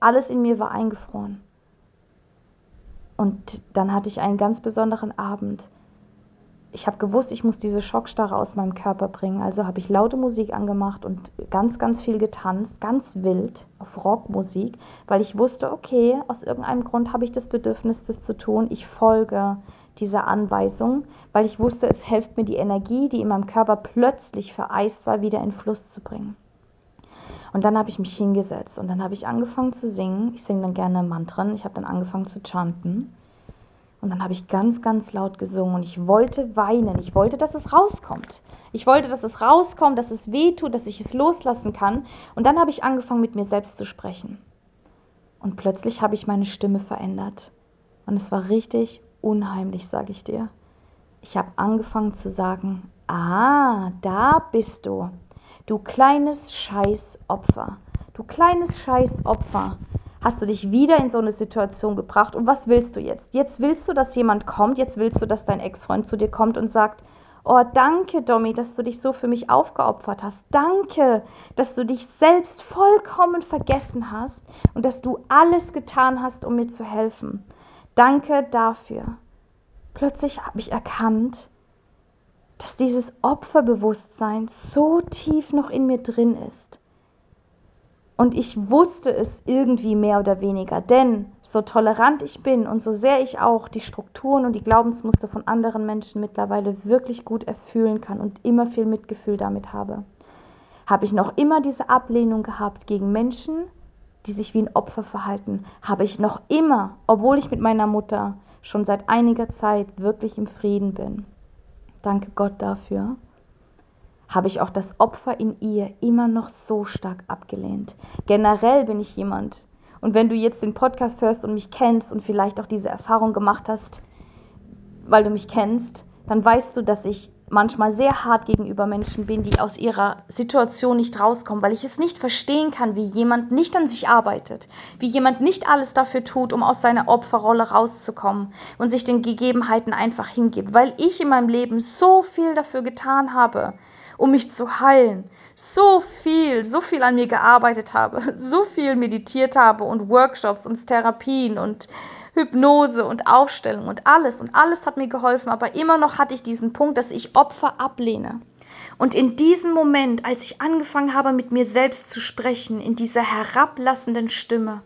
alles in mir war eingefroren. Und dann hatte ich einen ganz besonderen Abend. Ich habe gewusst, ich muss diese Schockstarre aus meinem Körper bringen. Also habe ich laute Musik angemacht und ganz, ganz viel getanzt, ganz wild auf Rockmusik, weil ich wusste, okay, aus irgendeinem Grund habe ich das Bedürfnis, das zu tun. Ich folge dieser Anweisung, weil ich wusste, es hilft mir, die Energie, die in meinem Körper plötzlich vereist war, wieder in Fluss zu bringen. Und dann habe ich mich hingesetzt und dann habe ich angefangen zu singen. Ich singe dann gerne Mantren. Ich habe dann angefangen zu chanten. Und dann habe ich ganz, ganz laut gesungen und ich wollte weinen. Ich wollte, dass es rauskommt. Ich wollte, dass es rauskommt, dass es weh tut, dass ich es loslassen kann. Und dann habe ich angefangen, mit mir selbst zu sprechen. Und plötzlich habe ich meine Stimme verändert. Und es war richtig unheimlich, sage ich dir. Ich habe angefangen zu sagen, ah, da bist du. Du kleines Scheißopfer. Du kleines Scheißopfer. Hast du dich wieder in so eine Situation gebracht und was willst du jetzt? Jetzt willst du, dass jemand kommt, jetzt willst du, dass dein Ex-Freund zu dir kommt und sagt, Oh, danke, Domi, dass du dich so für mich aufgeopfert hast. Danke, dass du dich selbst vollkommen vergessen hast und dass du alles getan hast, um mir zu helfen. Danke dafür. Plötzlich habe ich erkannt, dass dieses Opferbewusstsein so tief noch in mir drin ist. Und ich wusste es irgendwie mehr oder weniger, denn so tolerant ich bin und so sehr ich auch die Strukturen und die Glaubensmuster von anderen Menschen mittlerweile wirklich gut erfüllen kann und immer viel Mitgefühl damit habe, habe ich noch immer diese Ablehnung gehabt gegen Menschen, die sich wie ein Opfer verhalten, habe ich noch immer, obwohl ich mit meiner Mutter schon seit einiger Zeit wirklich im Frieden bin. Danke Gott dafür, habe ich auch das Opfer in ihr immer noch so stark abgelehnt. Generell bin ich jemand, und wenn du jetzt den Podcast hörst und mich kennst und vielleicht auch diese Erfahrung gemacht hast, weil du mich kennst, dann weißt du, dass ich manchmal sehr hart gegenüber Menschen bin, die aus ihrer Situation nicht rauskommen, weil ich es nicht verstehen kann, wie jemand nicht an sich arbeitet, wie jemand nicht alles dafür tut, um aus seiner Opferrolle rauszukommen und sich den Gegebenheiten einfach hingibt, weil ich in meinem Leben so viel dafür getan habe, um mich zu heilen, so viel, so viel an mir gearbeitet habe, so viel meditiert habe und Workshops und Therapien und Hypnose und Aufstellung und alles. Und alles hat mir geholfen, aber immer noch hatte ich diesen Punkt, dass ich Opfer ablehne. Und in diesem Moment, als ich angefangen habe, mit mir selbst zu sprechen, in dieser herablassenden Stimme,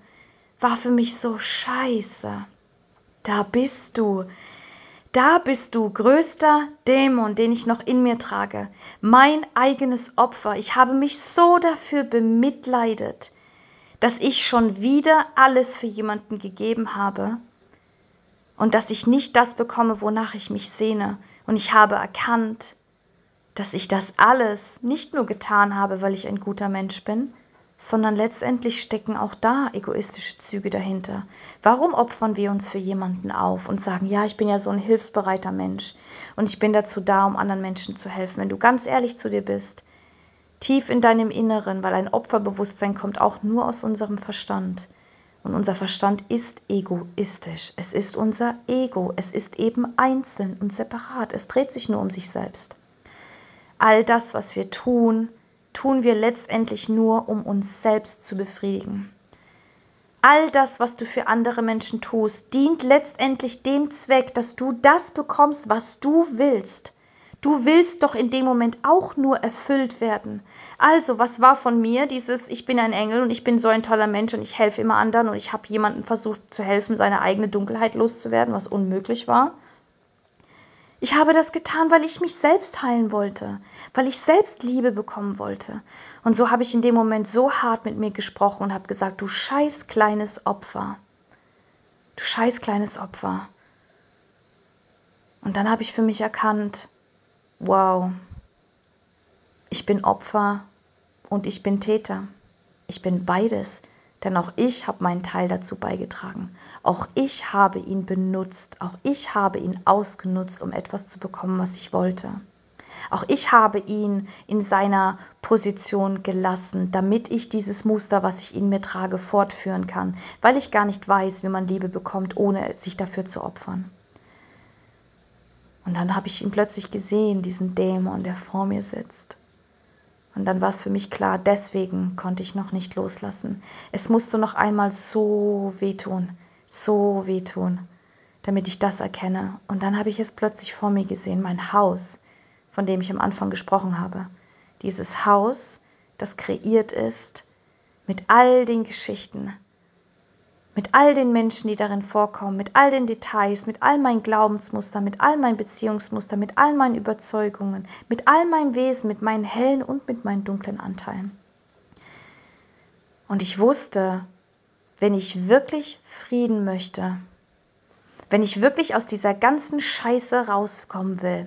war für mich so scheiße. Da bist du. Da bist du, größter Dämon, den ich noch in mir trage. Mein eigenes Opfer. Ich habe mich so dafür bemitleidet dass ich schon wieder alles für jemanden gegeben habe und dass ich nicht das bekomme, wonach ich mich sehne. Und ich habe erkannt, dass ich das alles nicht nur getan habe, weil ich ein guter Mensch bin, sondern letztendlich stecken auch da egoistische Züge dahinter. Warum opfern wir uns für jemanden auf und sagen, ja, ich bin ja so ein hilfsbereiter Mensch und ich bin dazu da, um anderen Menschen zu helfen? Wenn du ganz ehrlich zu dir bist, tief in deinem Inneren, weil ein Opferbewusstsein kommt auch nur aus unserem Verstand. Und unser Verstand ist egoistisch. Es ist unser Ego. Es ist eben einzeln und separat. Es dreht sich nur um sich selbst. All das, was wir tun, tun wir letztendlich nur, um uns selbst zu befriedigen. All das, was du für andere Menschen tust, dient letztendlich dem Zweck, dass du das bekommst, was du willst. Du willst doch in dem Moment auch nur erfüllt werden. Also, was war von mir dieses, ich bin ein Engel und ich bin so ein toller Mensch und ich helfe immer anderen und ich habe jemandem versucht zu helfen, seine eigene Dunkelheit loszuwerden, was unmöglich war. Ich habe das getan, weil ich mich selbst heilen wollte, weil ich selbst Liebe bekommen wollte. Und so habe ich in dem Moment so hart mit mir gesprochen und habe gesagt, du scheiß kleines Opfer. Du scheiß kleines Opfer. Und dann habe ich für mich erkannt, wow, ich bin Opfer und ich bin Täter. Ich bin beides, denn auch ich habe meinen Teil dazu beigetragen. Auch ich habe ihn benutzt, auch ich habe ihn ausgenutzt, um etwas zu bekommen, was ich wollte. Auch ich habe ihn in seiner Position gelassen, damit ich dieses Muster, was ich in mir trage, fortführen kann, weil ich gar nicht weiß, wie man Liebe bekommt, ohne sich dafür zu opfern. Und dann habe ich ihn plötzlich gesehen, diesen Dämon, der vor mir sitzt. Und dann war es für mich klar, deswegen konnte ich noch nicht loslassen. Es musste noch einmal so wehtun, so wehtun, damit ich das erkenne. Und dann habe ich es plötzlich vor mir gesehen, mein Haus, von dem ich am Anfang gesprochen habe. Dieses Haus, das kreiert ist mit all den Geschichten, mit all den Menschen, die darin vorkommen, mit all den Details, mit all meinen Glaubensmustern, mit all meinen Beziehungsmustern, mit all meinen Überzeugungen, mit all meinem Wesen, mit meinen hellen und mit meinen dunklen Anteilen. Und ich wusste, wenn ich wirklich Frieden möchte, wenn ich wirklich aus dieser ganzen Scheiße rauskommen will,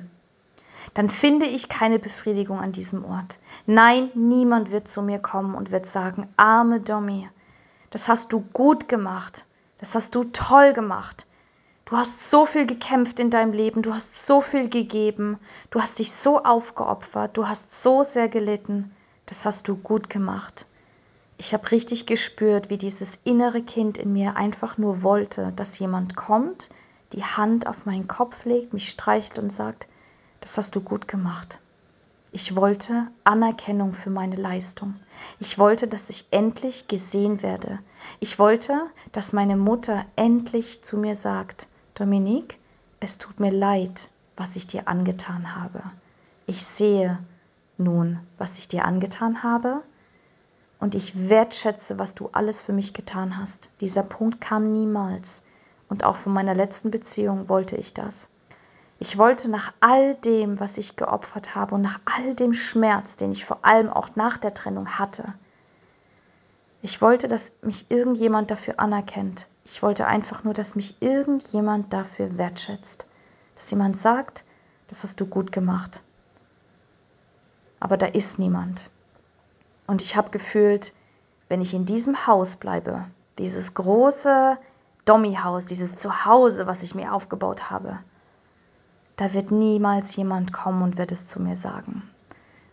dann finde ich keine Befriedigung an diesem Ort. Nein, niemand wird zu mir kommen und wird sagen, arme Domi, das hast du gut gemacht. Das hast du toll gemacht. Du hast so viel gekämpft in deinem Leben, du hast so viel gegeben, du hast dich so aufgeopfert, du hast so sehr gelitten. Das hast du gut gemacht. Ich habe richtig gespürt, wie dieses innere Kind in mir einfach nur wollte, dass jemand kommt, die Hand auf meinen Kopf legt, mich streicht und sagt, das hast du gut gemacht. Ich wollte Anerkennung für meine Leistung. Ich wollte, dass ich endlich gesehen werde. Ich wollte, dass meine Mutter endlich zu mir sagt, Dominique, es tut mir leid, was ich dir angetan habe. Ich sehe nun, was ich dir angetan habe und ich wertschätze, was du alles für mich getan hast. Dieser Punkt kam niemals und auch von meiner letzten Beziehung wollte ich das. Ich wollte nach all dem, was ich geopfert habe und nach all dem Schmerz, den ich vor allem auch nach der Trennung hatte, ich wollte, dass mich irgendjemand dafür anerkennt. Ich wollte einfach nur, dass mich irgendjemand dafür wertschätzt. Dass jemand sagt, das hast du gut gemacht. Aber da ist niemand. Und ich habe gefühlt, wenn ich in diesem Haus bleibe, dieses große Dommi-Haus, dieses Zuhause, was ich mir aufgebaut habe, da wird niemals jemand kommen und wird es zu mir sagen.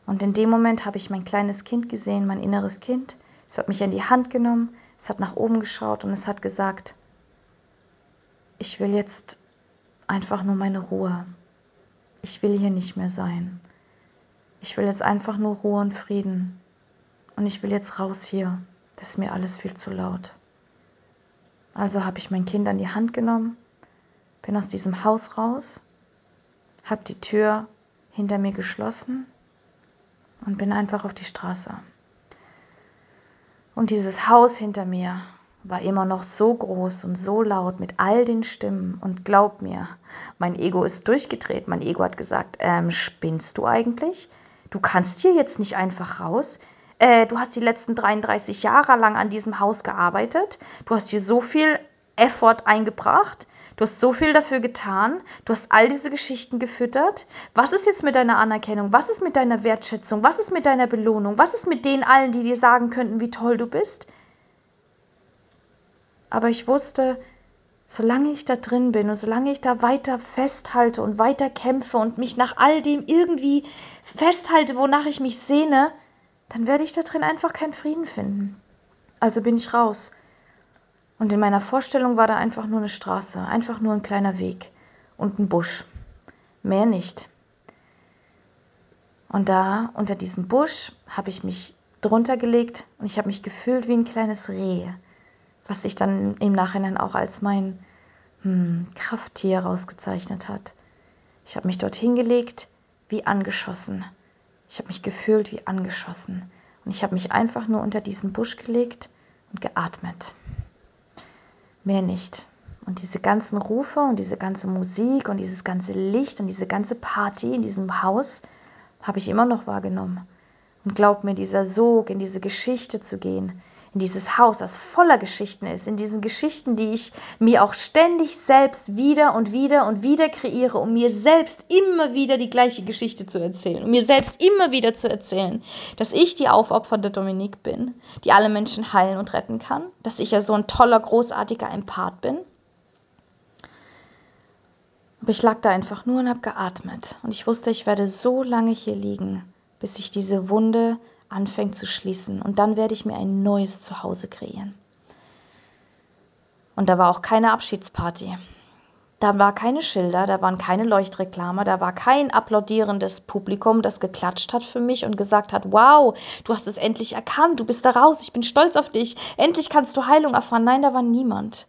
Und in dem Moment habe ich mein kleines Kind gesehen, mein inneres Kind. Es hat mich in die Hand genommen, es hat nach oben geschaut und es hat gesagt, ich will jetzt einfach nur meine Ruhe. Ich will hier nicht mehr sein. Ich will jetzt einfach nur Ruhe und Frieden. Und ich will jetzt raus hier. Das ist mir alles viel zu laut. Also habe ich mein Kind an die Hand genommen, bin aus diesem Haus raus habe die Tür hinter mir geschlossen und bin einfach auf die Straße. Und dieses Haus hinter mir war immer noch so groß und so laut mit all den Stimmen. Und glaub mir, mein Ego ist durchgedreht. Mein Ego hat gesagt, ähm, spinnst du eigentlich? Du kannst hier jetzt nicht einfach raus. Äh, du hast die letzten 33 Jahre lang an diesem Haus gearbeitet. Du hast hier so viel Effort eingebracht. Du hast so viel dafür getan, du hast all diese Geschichten gefüttert. Was ist jetzt mit deiner Anerkennung? Was ist mit deiner Wertschätzung? Was ist mit deiner Belohnung? Was ist mit denen allen, die dir sagen könnten, wie toll du bist? Aber ich wusste, solange ich da drin bin und solange ich da weiter festhalte und weiter kämpfe und mich nach all dem irgendwie festhalte, wonach ich mich sehne, dann werde ich da drin einfach keinen Frieden finden. Also bin ich raus und in meiner Vorstellung war da einfach nur eine Straße, einfach nur ein kleiner Weg und ein Busch. Mehr nicht. Und da, unter diesem Busch, habe ich mich drunter gelegt und ich habe mich gefühlt wie ein kleines Reh, was sich dann im Nachhinein auch als mein hm, Krafttier rausgezeichnet hat. Ich habe mich dort hingelegt wie angeschossen. Ich habe mich gefühlt wie angeschossen. Und ich habe mich einfach nur unter diesen Busch gelegt und geatmet mehr nicht. Und diese ganzen Rufe und diese ganze Musik und dieses ganze Licht und diese ganze Party in diesem Haus habe ich immer noch wahrgenommen. Und glaub mir, dieser Sog, in diese Geschichte zu gehen, in dieses Haus, das voller Geschichten ist, in diesen Geschichten, die ich mir auch ständig selbst wieder und wieder und wieder kreiere, um mir selbst immer wieder die gleiche Geschichte zu erzählen, um mir selbst immer wieder zu erzählen, dass ich die aufopfernde Dominique bin, die alle Menschen heilen und retten kann, dass ich ja so ein toller, großartiger Empath bin. Aber ich lag da einfach nur und habe geatmet. Und ich wusste, ich werde so lange hier liegen, bis ich diese Wunde anfängt zu schließen. Und dann werde ich mir ein neues Zuhause kreieren. Und da war auch keine Abschiedsparty. Da war keine Schilder, da waren keine Leuchtreklame, da war kein applaudierendes Publikum, das geklatscht hat für mich und gesagt hat, wow, du hast es endlich erkannt, du bist da raus, ich bin stolz auf dich, endlich kannst du Heilung erfahren. Nein, da war niemand.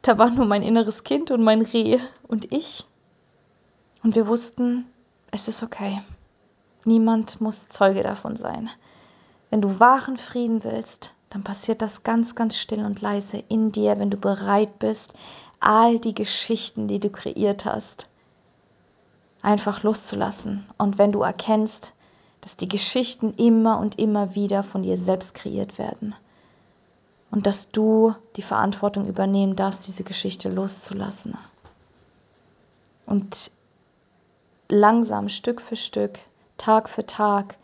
Da war nur mein inneres Kind und mein Reh und ich. Und wir wussten, es ist okay. Niemand muss Zeuge davon sein. Wenn du wahren Frieden willst, dann passiert das ganz, ganz still und leise in dir, wenn du bereit bist, all die Geschichten, die du kreiert hast, einfach loszulassen. Und wenn du erkennst, dass die Geschichten immer und immer wieder von dir selbst kreiert werden und dass du die Verantwortung übernehmen darfst, diese Geschichte loszulassen. Und langsam, Stück für Stück, Tag für Tag,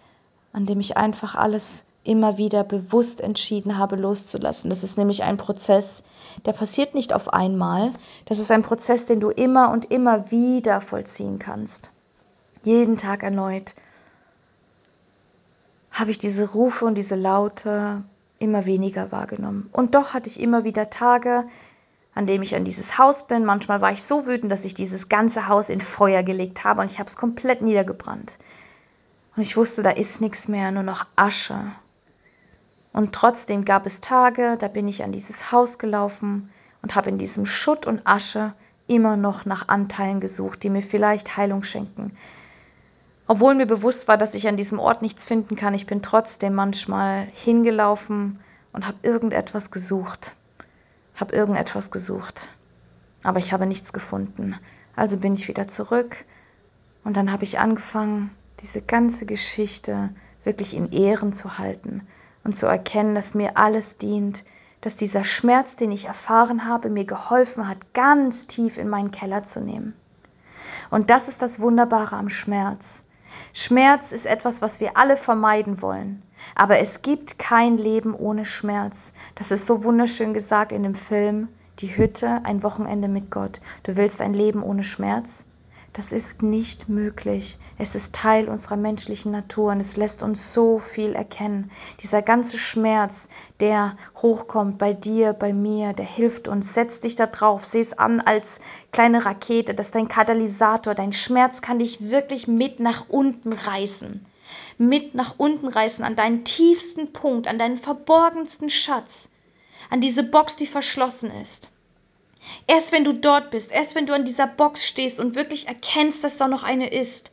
an dem ich einfach alles immer wieder bewusst entschieden habe loszulassen. Das ist nämlich ein Prozess, der passiert nicht auf einmal. Das ist ein Prozess, den du immer und immer wieder vollziehen kannst. Jeden Tag erneut habe ich diese Rufe und diese Laute immer weniger wahrgenommen. Und doch hatte ich immer wieder Tage, an dem ich an dieses Haus bin. Manchmal war ich so wütend, dass ich dieses ganze Haus in Feuer gelegt habe und ich habe es komplett niedergebrannt. Und ich wusste, da ist nichts mehr, nur noch Asche. Und trotzdem gab es Tage, da bin ich an dieses Haus gelaufen und habe in diesem Schutt und Asche immer noch nach Anteilen gesucht, die mir vielleicht Heilung schenken. Obwohl mir bewusst war, dass ich an diesem Ort nichts finden kann, ich bin trotzdem manchmal hingelaufen und habe irgendetwas gesucht. Habe irgendetwas gesucht. Aber ich habe nichts gefunden. Also bin ich wieder zurück und dann habe ich angefangen, diese ganze Geschichte wirklich in Ehren zu halten und zu erkennen, dass mir alles dient, dass dieser Schmerz, den ich erfahren habe, mir geholfen hat, ganz tief in meinen Keller zu nehmen. Und das ist das Wunderbare am Schmerz. Schmerz ist etwas, was wir alle vermeiden wollen. Aber es gibt kein Leben ohne Schmerz. Das ist so wunderschön gesagt in dem Film Die Hütte, ein Wochenende mit Gott. Du willst ein Leben ohne Schmerz? Das ist nicht möglich. Es ist Teil unserer menschlichen Natur und es lässt uns so viel erkennen. Dieser ganze Schmerz, der hochkommt bei dir, bei mir, der hilft uns. Setz dich da drauf, seh es an als kleine Rakete, das ist dein Katalysator. Dein Schmerz kann dich wirklich mit nach unten reißen. Mit nach unten reißen an deinen tiefsten Punkt, an deinen verborgensten Schatz, an diese Box, die verschlossen ist. Erst wenn du dort bist, erst wenn du an dieser Box stehst und wirklich erkennst, dass da noch eine ist,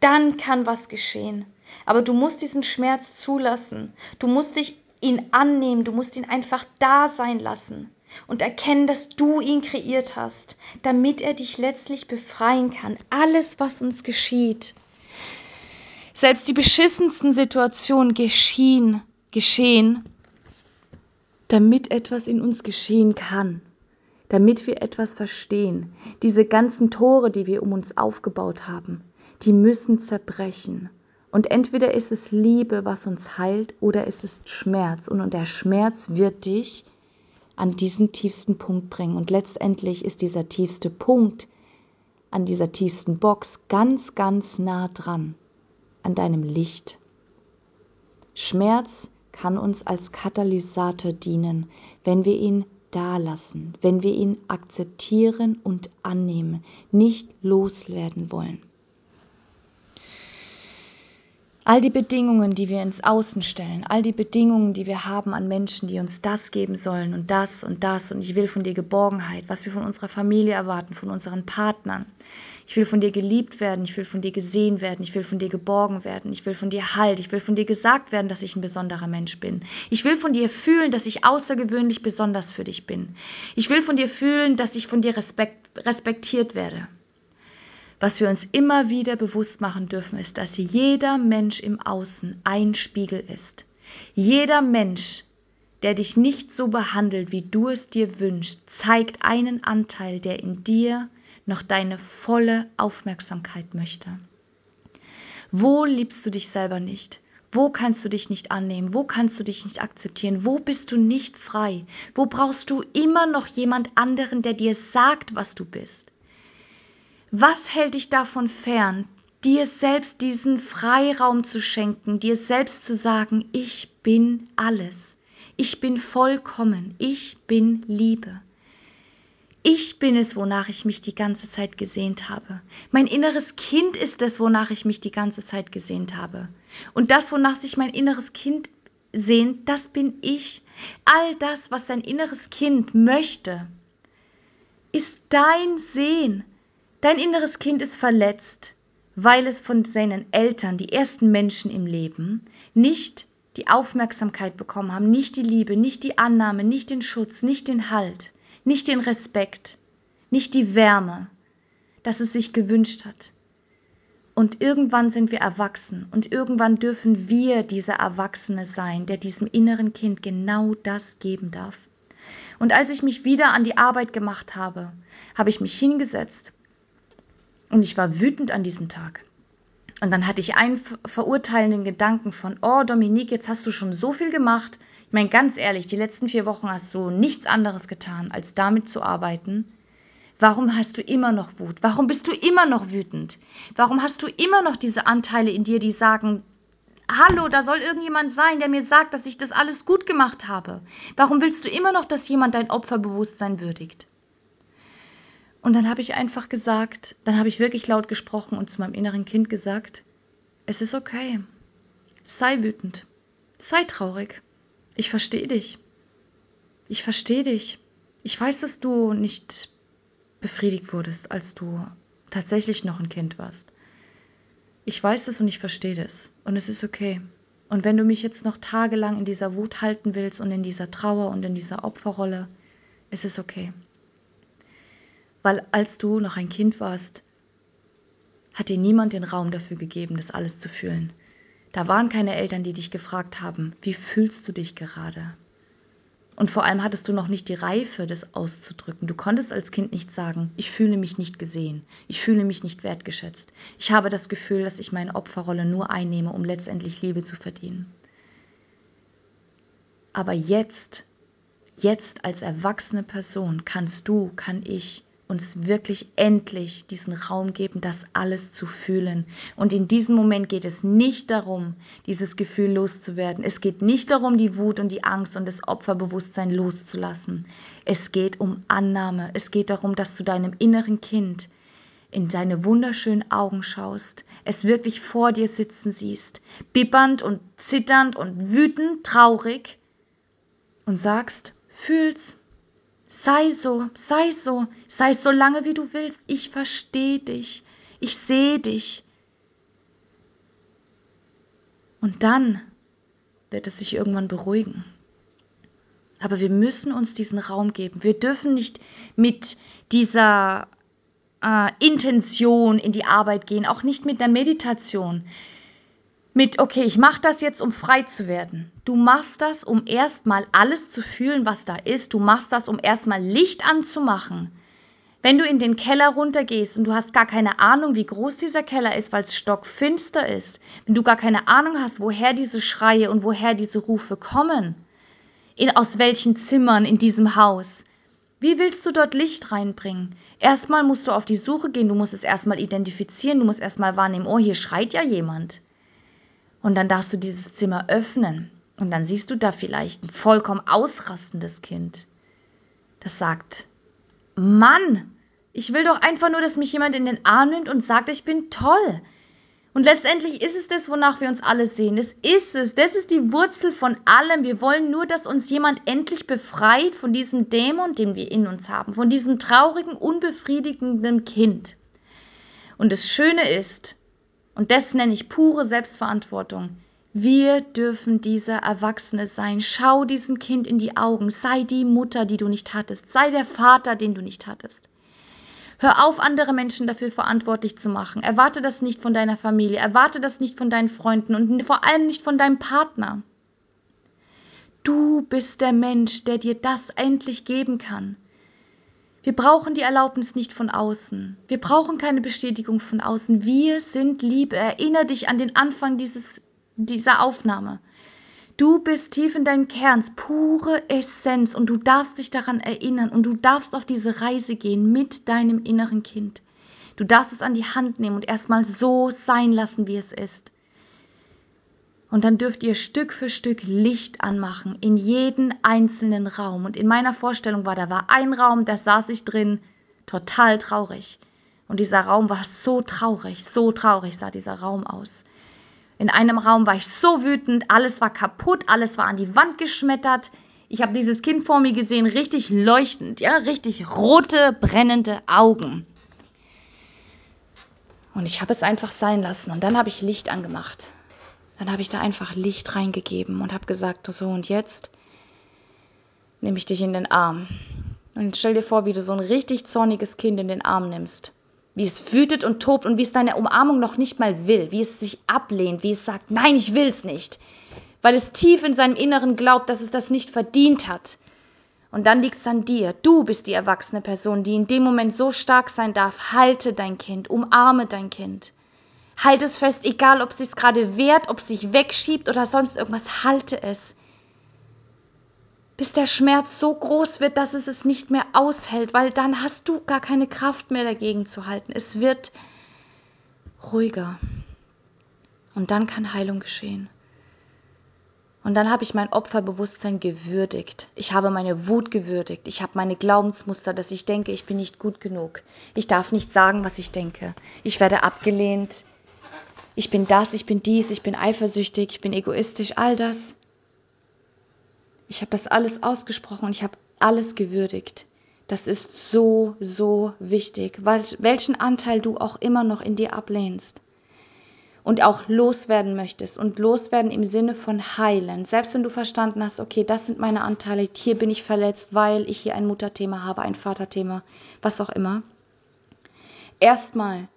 dann kann was geschehen. Aber du musst diesen Schmerz zulassen. Du musst dich ihn annehmen, du musst ihn einfach da sein lassen und erkennen, dass du ihn kreiert hast, damit er dich letztlich befreien kann. Alles, was uns geschieht, selbst die beschissensten Situationen geschehen, geschehen, damit etwas in uns geschehen kann damit wir etwas verstehen. Diese ganzen Tore, die wir um uns aufgebaut haben, die müssen zerbrechen. Und entweder ist es Liebe, was uns heilt, oder es ist Schmerz. Und der Schmerz wird dich an diesen tiefsten Punkt bringen. Und letztendlich ist dieser tiefste Punkt an dieser tiefsten Box ganz, ganz nah dran an deinem Licht. Schmerz kann uns als Katalysator dienen, wenn wir ihn dalassen, wenn wir ihn akzeptieren und annehmen, nicht loswerden wollen. All die Bedingungen, die wir ins Außen stellen, all die Bedingungen, die wir haben an Menschen, die uns das geben sollen und das und das und ich will von dir Geborgenheit, was wir von unserer Familie erwarten, von unseren Partnern. Ich will von dir geliebt werden, ich will von dir gesehen werden, ich will von dir geborgen werden, ich will von dir Halt, ich will von dir gesagt werden, dass ich ein besonderer Mensch bin. Ich will von dir fühlen, dass ich außergewöhnlich besonders für dich bin. Ich will von dir fühlen, dass ich von dir respekt, respektiert werde. Was wir uns immer wieder bewusst machen dürfen, ist, dass jeder Mensch im Außen ein Spiegel ist. Jeder Mensch, der dich nicht so behandelt, wie du es dir wünschst, zeigt einen Anteil, der in dir noch deine volle Aufmerksamkeit möchte. Wo liebst du dich selber nicht? Wo kannst du dich nicht annehmen? Wo kannst du dich nicht akzeptieren? Wo bist du nicht frei? Wo brauchst du immer noch jemand anderen, der dir sagt, was du bist? Was hält dich davon fern, dir selbst diesen Freiraum zu schenken, dir selbst zu sagen, ich bin alles, ich bin vollkommen, ich bin Liebe. Ich bin es, wonach ich mich die ganze Zeit gesehnt habe. Mein inneres Kind ist es, wonach ich mich die ganze Zeit gesehnt habe. Und das, wonach sich mein inneres Kind sehnt, das bin ich. All das, was dein inneres Kind möchte, ist dein Sehen. Dein inneres Kind ist verletzt, weil es von seinen Eltern, die ersten Menschen im Leben, nicht die Aufmerksamkeit bekommen haben, nicht die Liebe, nicht die Annahme, nicht den Schutz, nicht den Halt, nicht den Respekt, nicht die Wärme, dass es sich gewünscht hat. Und irgendwann sind wir erwachsen und irgendwann dürfen wir dieser Erwachsene sein, der diesem inneren Kind genau das geben darf. Und als ich mich wieder an die Arbeit gemacht habe, habe ich mich hingesetzt und ich war wütend an diesem Tag. Und dann hatte ich einen verurteilenden Gedanken von, oh Dominique, jetzt hast du schon so viel gemacht. Meine, ganz ehrlich, die letzten vier Wochen hast du nichts anderes getan, als damit zu arbeiten. Warum hast du immer noch Wut? Warum bist du immer noch wütend? Warum hast du immer noch diese Anteile in dir, die sagen, hallo, da soll irgendjemand sein, der mir sagt, dass ich das alles gut gemacht habe? Warum willst du immer noch, dass jemand dein Opferbewusstsein würdigt? Und dann habe ich einfach gesagt, dann habe ich wirklich laut gesprochen und zu meinem inneren Kind gesagt, es ist okay. Sei wütend. Sei traurig. Ich verstehe dich. Ich verstehe dich. Ich weiß, dass du nicht befriedigt wurdest, als du tatsächlich noch ein Kind warst. Ich weiß es und ich verstehe das. Und es ist okay. Und wenn du mich jetzt noch tagelang in dieser Wut halten willst und in dieser Trauer und in dieser Opferrolle, es ist okay weil als du noch ein Kind warst, hat dir niemand den Raum dafür gegeben, das alles zu fühlen. Da waren keine Eltern, die dich gefragt haben, wie fühlst du dich gerade? Und vor allem hattest du noch nicht die Reife, das auszudrücken. Du konntest als Kind nicht sagen, ich fühle mich nicht gesehen, ich fühle mich nicht wertgeschätzt. Ich habe das Gefühl, dass ich meine Opferrolle nur einnehme, um letztendlich Liebe zu verdienen. Aber jetzt, jetzt als erwachsene Person kannst du, kann ich uns wirklich endlich diesen Raum geben, das alles zu fühlen. Und in diesem Moment geht es nicht darum, dieses Gefühl loszuwerden. Es geht nicht darum, die Wut und die Angst und das Opferbewusstsein loszulassen. Es geht um Annahme. Es geht darum, dass du deinem inneren Kind in seine wunderschönen Augen schaust, es wirklich vor dir sitzen siehst, bibbernd und zitternd und wütend, traurig und sagst, fühl's, Sei so, sei so, sei so lange wie du willst. Ich verstehe dich, ich sehe dich. Und dann wird es sich irgendwann beruhigen. Aber wir müssen uns diesen Raum geben. Wir dürfen nicht mit dieser äh, Intention in die Arbeit gehen, auch nicht mit der Meditation mit, okay, ich mache das jetzt, um frei zu werden. Du machst das, um erstmal alles zu fühlen, was da ist. Du machst das, um erstmal Licht anzumachen. Wenn du in den Keller runtergehst und du hast gar keine Ahnung, wie groß dieser Keller ist, weil es stockfinster ist, wenn du gar keine Ahnung hast, woher diese Schreie und woher diese Rufe kommen, in, aus welchen Zimmern in diesem Haus, wie willst du dort Licht reinbringen? Erstmal musst du auf die Suche gehen, du musst es erstmal identifizieren, du musst erstmal wahrnehmen, oh, hier schreit ja jemand. Und dann darfst du dieses Zimmer öffnen und dann siehst du da vielleicht ein vollkommen ausrastendes Kind, das sagt, Mann, ich will doch einfach nur, dass mich jemand in den Arm nimmt und sagt, ich bin toll. Und letztendlich ist es das, wonach wir uns alle sehen. Es ist es. Das ist die Wurzel von allem. Wir wollen nur, dass uns jemand endlich befreit von diesem Dämon, den wir in uns haben, von diesem traurigen, unbefriedigenden Kind. Und das Schöne ist, und das nenne ich pure Selbstverantwortung. Wir dürfen dieser Erwachsene sein. Schau diesem Kind in die Augen. Sei die Mutter, die du nicht hattest. Sei der Vater, den du nicht hattest. Hör auf, andere Menschen dafür verantwortlich zu machen. Erwarte das nicht von deiner Familie. Erwarte das nicht von deinen Freunden und vor allem nicht von deinem Partner. Du bist der Mensch, der dir das endlich geben kann. Wir brauchen die Erlaubnis nicht von außen. Wir brauchen keine Bestätigung von außen. Wir sind Liebe. Erinnere dich an den Anfang dieses, dieser Aufnahme. Du bist tief in deinem Kern, pure Essenz und du darfst dich daran erinnern und du darfst auf diese Reise gehen mit deinem inneren Kind. Du darfst es an die Hand nehmen und erstmal so sein lassen, wie es ist. Und dann dürft ihr Stück für Stück Licht anmachen in jeden einzelnen Raum. Und in meiner Vorstellung war, da war ein Raum, da saß ich drin, total traurig. Und dieser Raum war so traurig, so traurig sah dieser Raum aus. In einem Raum war ich so wütend, alles war kaputt, alles war an die Wand geschmettert. Ich habe dieses Kind vor mir gesehen, richtig leuchtend, ja, richtig rote, brennende Augen. Und ich habe es einfach sein lassen. Und dann habe ich Licht angemacht. Dann habe ich da einfach Licht reingegeben und habe gesagt, so und jetzt nehme ich dich in den Arm. Und stell dir vor, wie du so ein richtig zorniges Kind in den Arm nimmst. Wie es wütet und tobt und wie es deine Umarmung noch nicht mal will, wie es sich ablehnt, wie es sagt, nein, ich will's nicht. Weil es tief in seinem Inneren glaubt, dass es das nicht verdient hat. Und dann liegt es an dir. Du bist die erwachsene Person, die in dem Moment so stark sein darf. Halte dein Kind, umarme dein Kind. Halte es fest, egal ob es sich gerade wehrt, ob es sich wegschiebt oder sonst irgendwas, halte es. Bis der Schmerz so groß wird, dass es es nicht mehr aushält, weil dann hast du gar keine Kraft mehr dagegen zu halten. Es wird ruhiger. Und dann kann Heilung geschehen. Und dann habe ich mein Opferbewusstsein gewürdigt. Ich habe meine Wut gewürdigt. Ich habe meine Glaubensmuster, dass ich denke, ich bin nicht gut genug. Ich darf nicht sagen, was ich denke. Ich werde abgelehnt ich bin das, ich bin dies, ich bin eifersüchtig, ich bin egoistisch, all das. Ich habe das alles ausgesprochen und ich habe alles gewürdigt. Das ist so, so wichtig, weil, welchen Anteil du auch immer noch in dir ablehnst und auch loswerden möchtest und loswerden im Sinne von heilen. Selbst wenn du verstanden hast, okay, das sind meine Anteile, hier bin ich verletzt, weil ich hier ein Mutterthema habe, ein Vaterthema, was auch immer. Erstmal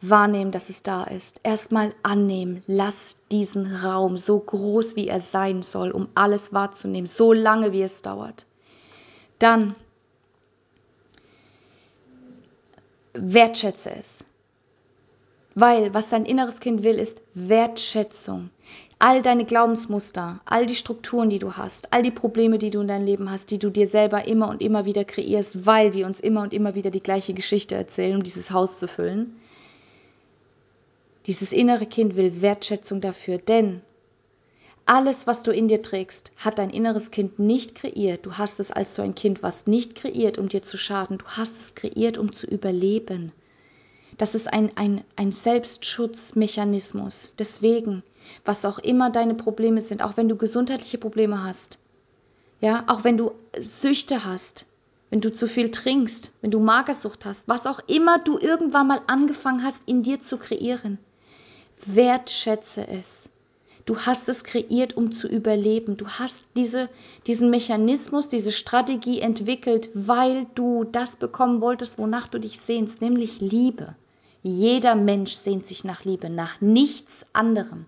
wahrnehmen, dass es da ist. Erstmal annehmen. Lass diesen Raum so groß, wie er sein soll, um alles wahrzunehmen, so lange, wie es dauert. Dann wertschätze es. Weil was dein inneres Kind will, ist Wertschätzung. All deine Glaubensmuster, all die Strukturen, die du hast, all die Probleme, die du in deinem Leben hast, die du dir selber immer und immer wieder kreierst, weil wir uns immer und immer wieder die gleiche Geschichte erzählen, um dieses Haus zu füllen dieses innere Kind will Wertschätzung dafür, denn alles, was du in dir trägst, hat dein inneres Kind nicht kreiert. Du hast es, als du ein Kind warst, nicht kreiert, um dir zu schaden. Du hast es kreiert, um zu überleben. Das ist ein, ein, ein Selbstschutzmechanismus. Deswegen, was auch immer deine Probleme sind, auch wenn du gesundheitliche Probleme hast, ja, auch wenn du Süchte hast, wenn du zu viel trinkst, wenn du Magersucht hast, was auch immer du irgendwann mal angefangen hast, in dir zu kreieren, Wertschätze es. Du hast es kreiert, um zu überleben. Du hast diese, diesen Mechanismus, diese Strategie entwickelt, weil du das bekommen wolltest, wonach du dich sehnst, nämlich Liebe. Jeder Mensch sehnt sich nach Liebe, nach nichts anderem.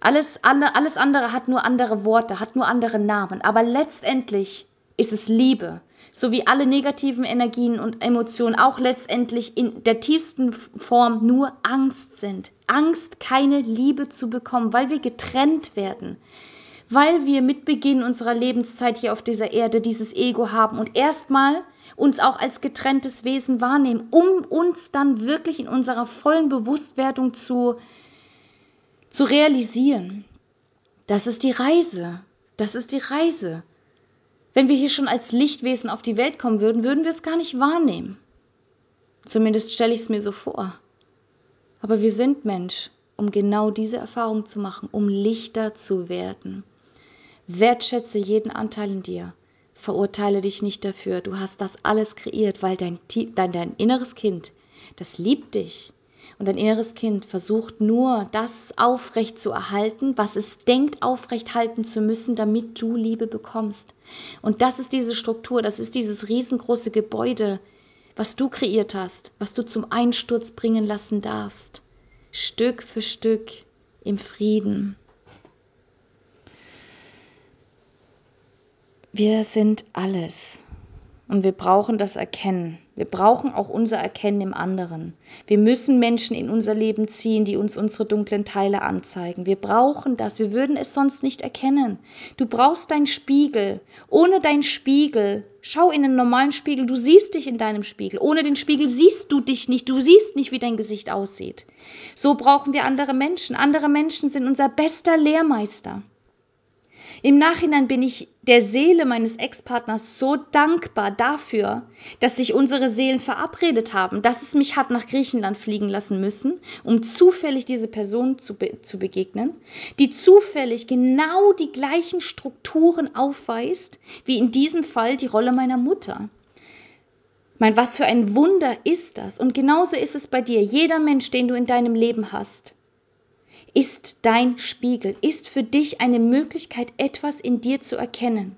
Alles, alle, alles andere hat nur andere Worte, hat nur andere Namen, aber letztendlich ist es Liebe so wie alle negativen Energien und Emotionen auch letztendlich in der tiefsten Form nur Angst sind. Angst, keine Liebe zu bekommen, weil wir getrennt werden, weil wir mit Beginn unserer Lebenszeit hier auf dieser Erde dieses Ego haben und erstmal uns auch als getrenntes Wesen wahrnehmen, um uns dann wirklich in unserer vollen Bewusstwerdung zu, zu realisieren. Das ist die Reise. Das ist die Reise. Wenn wir hier schon als Lichtwesen auf die Welt kommen würden, würden wir es gar nicht wahrnehmen. Zumindest stelle ich es mir so vor. Aber wir sind Mensch, um genau diese Erfahrung zu machen, um Lichter zu werden. Wertschätze jeden Anteil in dir. Verurteile dich nicht dafür. Du hast das alles kreiert, weil dein, dein, dein inneres Kind, das liebt dich. Und dein inneres Kind versucht nur, das aufrecht zu erhalten, was es denkt, aufrecht halten zu müssen, damit du Liebe bekommst. Und das ist diese Struktur, das ist dieses riesengroße Gebäude, was du kreiert hast, was du zum Einsturz bringen lassen darfst. Stück für Stück im Frieden. Wir sind alles. Und wir brauchen das Erkennen. Wir brauchen auch unser Erkennen im anderen. Wir müssen Menschen in unser Leben ziehen, die uns unsere dunklen Teile anzeigen. Wir brauchen das. Wir würden es sonst nicht erkennen. Du brauchst deinen Spiegel. Ohne deinen Spiegel, schau in einen normalen Spiegel, du siehst dich in deinem Spiegel. Ohne den Spiegel siehst du dich nicht. Du siehst nicht, wie dein Gesicht aussieht. So brauchen wir andere Menschen. Andere Menschen sind unser bester Lehrmeister. Im Nachhinein bin ich der Seele meines Ex-Partners so dankbar dafür, dass sich unsere Seelen verabredet haben, dass es mich hat nach Griechenland fliegen lassen müssen, um zufällig diese Person zu, be zu begegnen, die zufällig genau die gleichen Strukturen aufweist, wie in diesem Fall die Rolle meiner Mutter. Mein, was für ein Wunder ist das? Und genauso ist es bei dir. Jeder Mensch, den du in deinem Leben hast, ist dein Spiegel, ist für dich eine Möglichkeit, etwas in dir zu erkennen.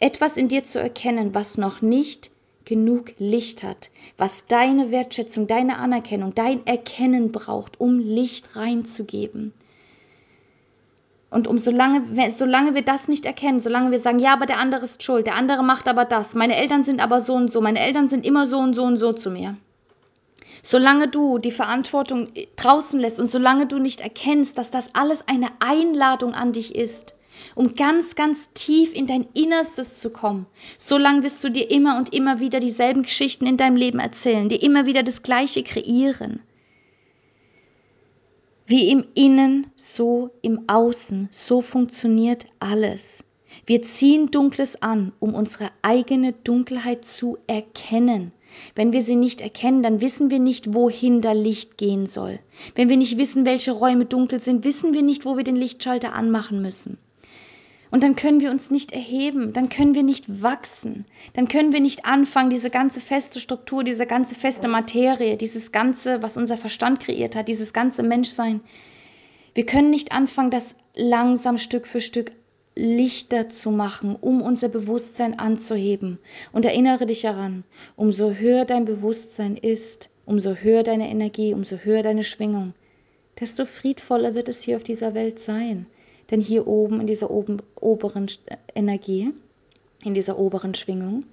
Etwas in dir zu erkennen, was noch nicht genug Licht hat, was deine Wertschätzung, deine Anerkennung, dein Erkennen braucht, um Licht reinzugeben. Und um solange, solange wir das nicht erkennen, solange wir sagen, ja, aber der andere ist schuld, der andere macht aber das, meine Eltern sind aber so und so, meine Eltern sind immer so und so und so zu mir, Solange du die Verantwortung draußen lässt und solange du nicht erkennst, dass das alles eine Einladung an dich ist, um ganz, ganz tief in dein Innerstes zu kommen, solange wirst du dir immer und immer wieder dieselben Geschichten in deinem Leben erzählen, dir immer wieder das Gleiche kreieren. Wie im Innen, so im Außen, so funktioniert alles. Wir ziehen Dunkles an, um unsere eigene Dunkelheit zu erkennen. Wenn wir sie nicht erkennen, dann wissen wir nicht, wohin da Licht gehen soll. Wenn wir nicht wissen, welche Räume dunkel sind, wissen wir nicht, wo wir den Lichtschalter anmachen müssen. Und dann können wir uns nicht erheben, dann können wir nicht wachsen, dann können wir nicht anfangen, diese ganze feste Struktur, diese ganze feste Materie, dieses ganze, was unser Verstand kreiert hat, dieses ganze Menschsein. Wir können nicht anfangen, das langsam Stück für Stück lichter zu machen, um unser Bewusstsein anzuheben. Und erinnere dich daran, umso höher dein Bewusstsein ist, umso höher deine Energie, umso höher deine Schwingung, desto friedvoller wird es hier auf dieser Welt sein. Denn hier oben in dieser oben, oberen Energie, in dieser oberen Schwingung,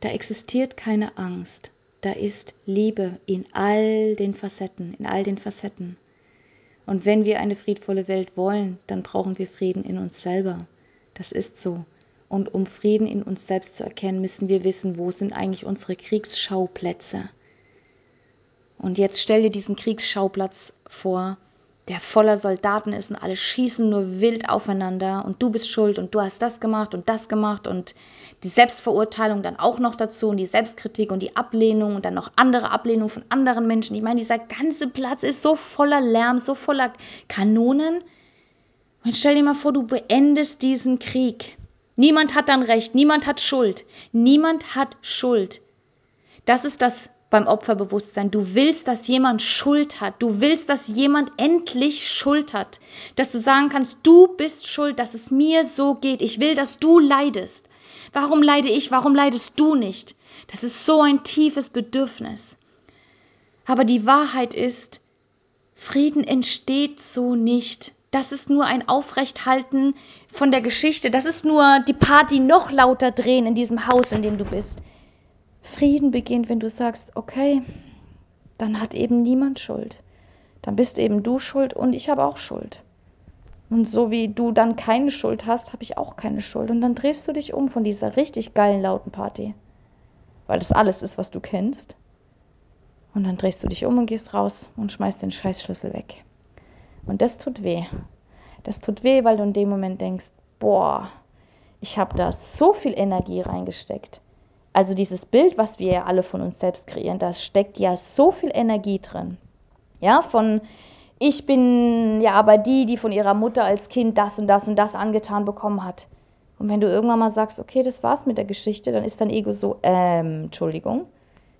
da existiert keine Angst, da ist Liebe in all den Facetten, in all den Facetten. Und wenn wir eine friedvolle Welt wollen, dann brauchen wir Frieden in uns selber. Das ist so. Und um Frieden in uns selbst zu erkennen, müssen wir wissen, wo sind eigentlich unsere Kriegsschauplätze. Und jetzt stell dir diesen Kriegsschauplatz vor, der voller Soldaten ist und alle schießen nur wild aufeinander und du bist schuld und du hast das gemacht und das gemacht und die Selbstverurteilung dann auch noch dazu und die Selbstkritik und die Ablehnung und dann noch andere Ablehnung von anderen Menschen. Ich meine, dieser ganze Platz ist so voller Lärm, so voller Kanonen. Und stell dir mal vor, du beendest diesen Krieg. Niemand hat dann Recht, niemand hat Schuld. Niemand hat Schuld. Das ist das beim Opferbewusstsein. Du willst, dass jemand Schuld hat. Du willst, dass jemand endlich Schuld hat. Dass du sagen kannst, du bist schuld, dass es mir so geht. Ich will, dass du leidest. Warum leide ich? Warum leidest du nicht? Das ist so ein tiefes Bedürfnis. Aber die Wahrheit ist, Frieden entsteht so nicht. Das ist nur ein Aufrechthalten von der Geschichte. Das ist nur die Party noch lauter drehen in diesem Haus, in dem du bist. Frieden beginnt, wenn du sagst, okay, dann hat eben niemand Schuld. Dann bist eben du schuld und ich habe auch Schuld. Und so wie du dann keine Schuld hast, habe ich auch keine Schuld. Und dann drehst du dich um von dieser richtig geilen lauten Party. Weil das alles ist, was du kennst. Und dann drehst du dich um und gehst raus und schmeißt den Scheißschlüssel weg. Und das tut weh. Das tut weh, weil du in dem Moment denkst, boah, ich habe da so viel Energie reingesteckt. Also dieses Bild, was wir ja alle von uns selbst kreieren, da steckt ja so viel Energie drin. Ja, von ich bin ja aber die, die von ihrer Mutter als Kind das und das und das angetan bekommen hat. Und wenn du irgendwann mal sagst, okay, das war's mit der Geschichte, dann ist dein Ego so, ähm, Entschuldigung,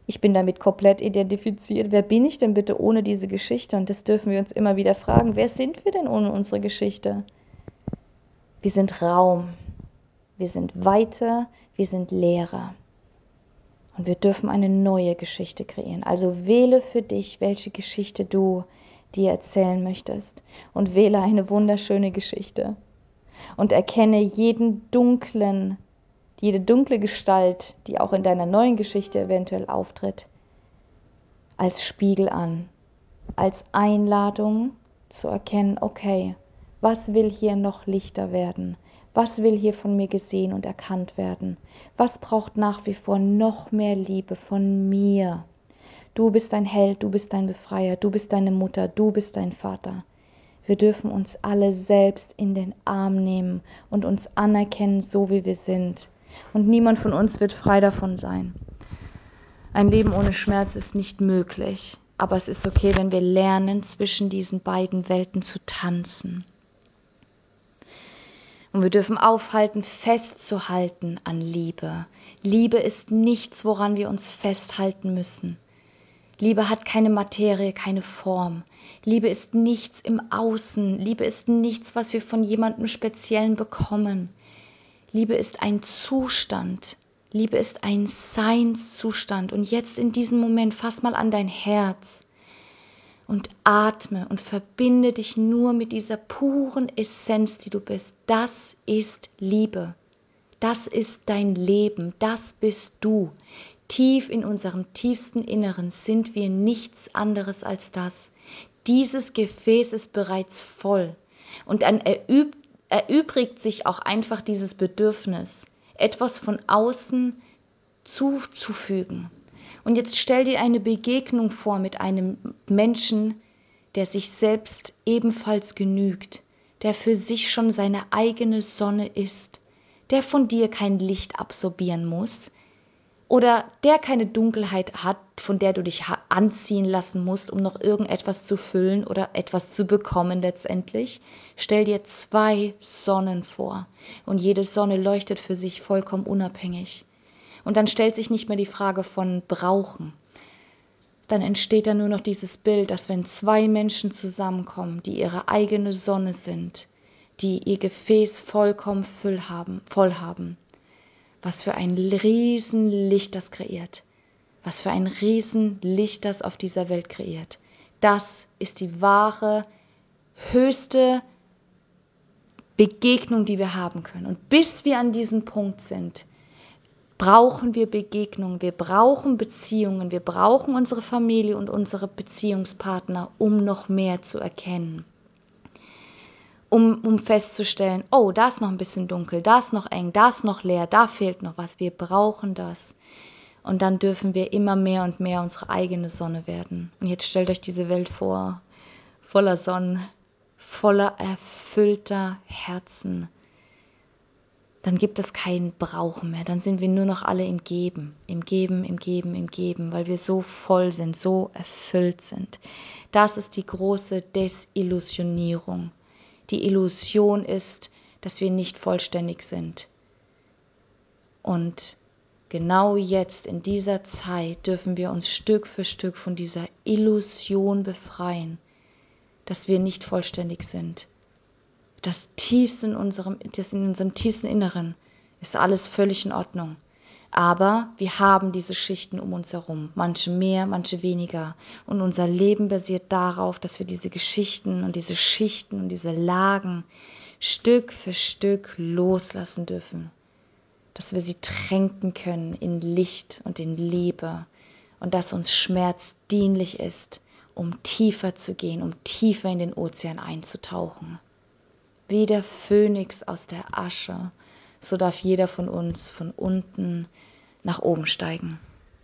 ich bin damit komplett identifiziert. Wer bin ich denn bitte ohne diese Geschichte? Und das dürfen wir uns immer wieder fragen. Wer sind wir denn ohne unsere Geschichte? Wir sind Raum. Wir sind Weite. Wir sind Leere. Und wir dürfen eine neue Geschichte kreieren. Also wähle für dich, welche Geschichte du dir erzählen möchtest. Und wähle eine wunderschöne Geschichte. Und erkenne jeden dunklen jede dunkle Gestalt, die auch in deiner neuen Geschichte eventuell auftritt, als Spiegel an, als Einladung zu erkennen, okay, was will hier noch lichter werden? Was will hier von mir gesehen und erkannt werden? Was braucht nach wie vor noch mehr Liebe von mir? Du bist ein Held, du bist ein Befreier, du bist deine Mutter, du bist dein Vater. Wir dürfen uns alle selbst in den Arm nehmen und uns anerkennen, so wie wir sind. Und niemand von uns wird frei davon sein. Ein Leben ohne Schmerz ist nicht möglich, aber es ist okay, wenn wir lernen, zwischen diesen beiden Welten zu tanzen. Und wir dürfen aufhalten, festzuhalten an Liebe. Liebe ist nichts, woran wir uns festhalten müssen. Liebe hat keine Materie, keine Form. Liebe ist nichts im Außen. Liebe ist nichts, was wir von jemandem Speziellen bekommen. Liebe ist ein Zustand. Liebe ist ein Seinszustand. Und jetzt in diesem Moment fass mal an dein Herz und atme und verbinde dich nur mit dieser puren Essenz, die du bist. Das ist Liebe. Das ist dein Leben. Das bist du. Tief in unserem tiefsten Inneren sind wir nichts anderes als das. Dieses Gefäß ist bereits voll. Und dann erübrigt sich auch einfach dieses Bedürfnis, etwas von außen zuzufügen. Und jetzt stell dir eine Begegnung vor mit einem Menschen, der sich selbst ebenfalls genügt, der für sich schon seine eigene Sonne ist, der von dir kein Licht absorbieren muss, oder der keine Dunkelheit hat, von der du dich anziehen lassen musst, um noch irgendetwas zu füllen oder etwas zu bekommen letztendlich. Stell dir zwei Sonnen vor und jede Sonne leuchtet für sich vollkommen unabhängig. Und dann stellt sich nicht mehr die Frage von brauchen. Dann entsteht da nur noch dieses Bild, dass wenn zwei Menschen zusammenkommen, die ihre eigene Sonne sind, die ihr Gefäß vollkommen voll haben, voll haben, was für ein Riesenlicht das kreiert. Was für ein Riesenlicht das auf dieser Welt kreiert. Das ist die wahre, höchste Begegnung, die wir haben können. Und bis wir an diesem Punkt sind, brauchen wir Begegnungen, wir brauchen Beziehungen, wir brauchen unsere Familie und unsere Beziehungspartner, um noch mehr zu erkennen um, um festzustellen, oh, da ist noch ein bisschen dunkel, da ist noch eng, da ist noch leer, da fehlt noch was. Wir brauchen das. Und dann dürfen wir immer mehr und mehr unsere eigene Sonne werden. Und jetzt stellt euch diese Welt vor, voller Sonnen, voller erfüllter Herzen. Dann gibt es kein Brauchen mehr. Dann sind wir nur noch alle im Geben, im Geben, im Geben, im Geben, weil wir so voll sind, so erfüllt sind. Das ist die große Desillusionierung die Illusion ist, dass wir nicht vollständig sind. Und genau jetzt, in dieser Zeit, dürfen wir uns Stück für Stück von dieser Illusion befreien, dass wir nicht vollständig sind. Das tiefste in unserem, das in unserem tiefsten Inneren ist alles völlig in Ordnung. Aber wir haben diese Schichten um uns herum, manche mehr, manche weniger. Und unser Leben basiert darauf, dass wir diese Geschichten und diese Schichten und diese Lagen Stück für Stück loslassen dürfen. Dass wir sie tränken können in Licht und in Liebe. Und dass uns Schmerz dienlich ist, um tiefer zu gehen, um tiefer in den Ozean einzutauchen. Wie der Phönix aus der Asche so darf jeder von uns von unten nach oben steigen.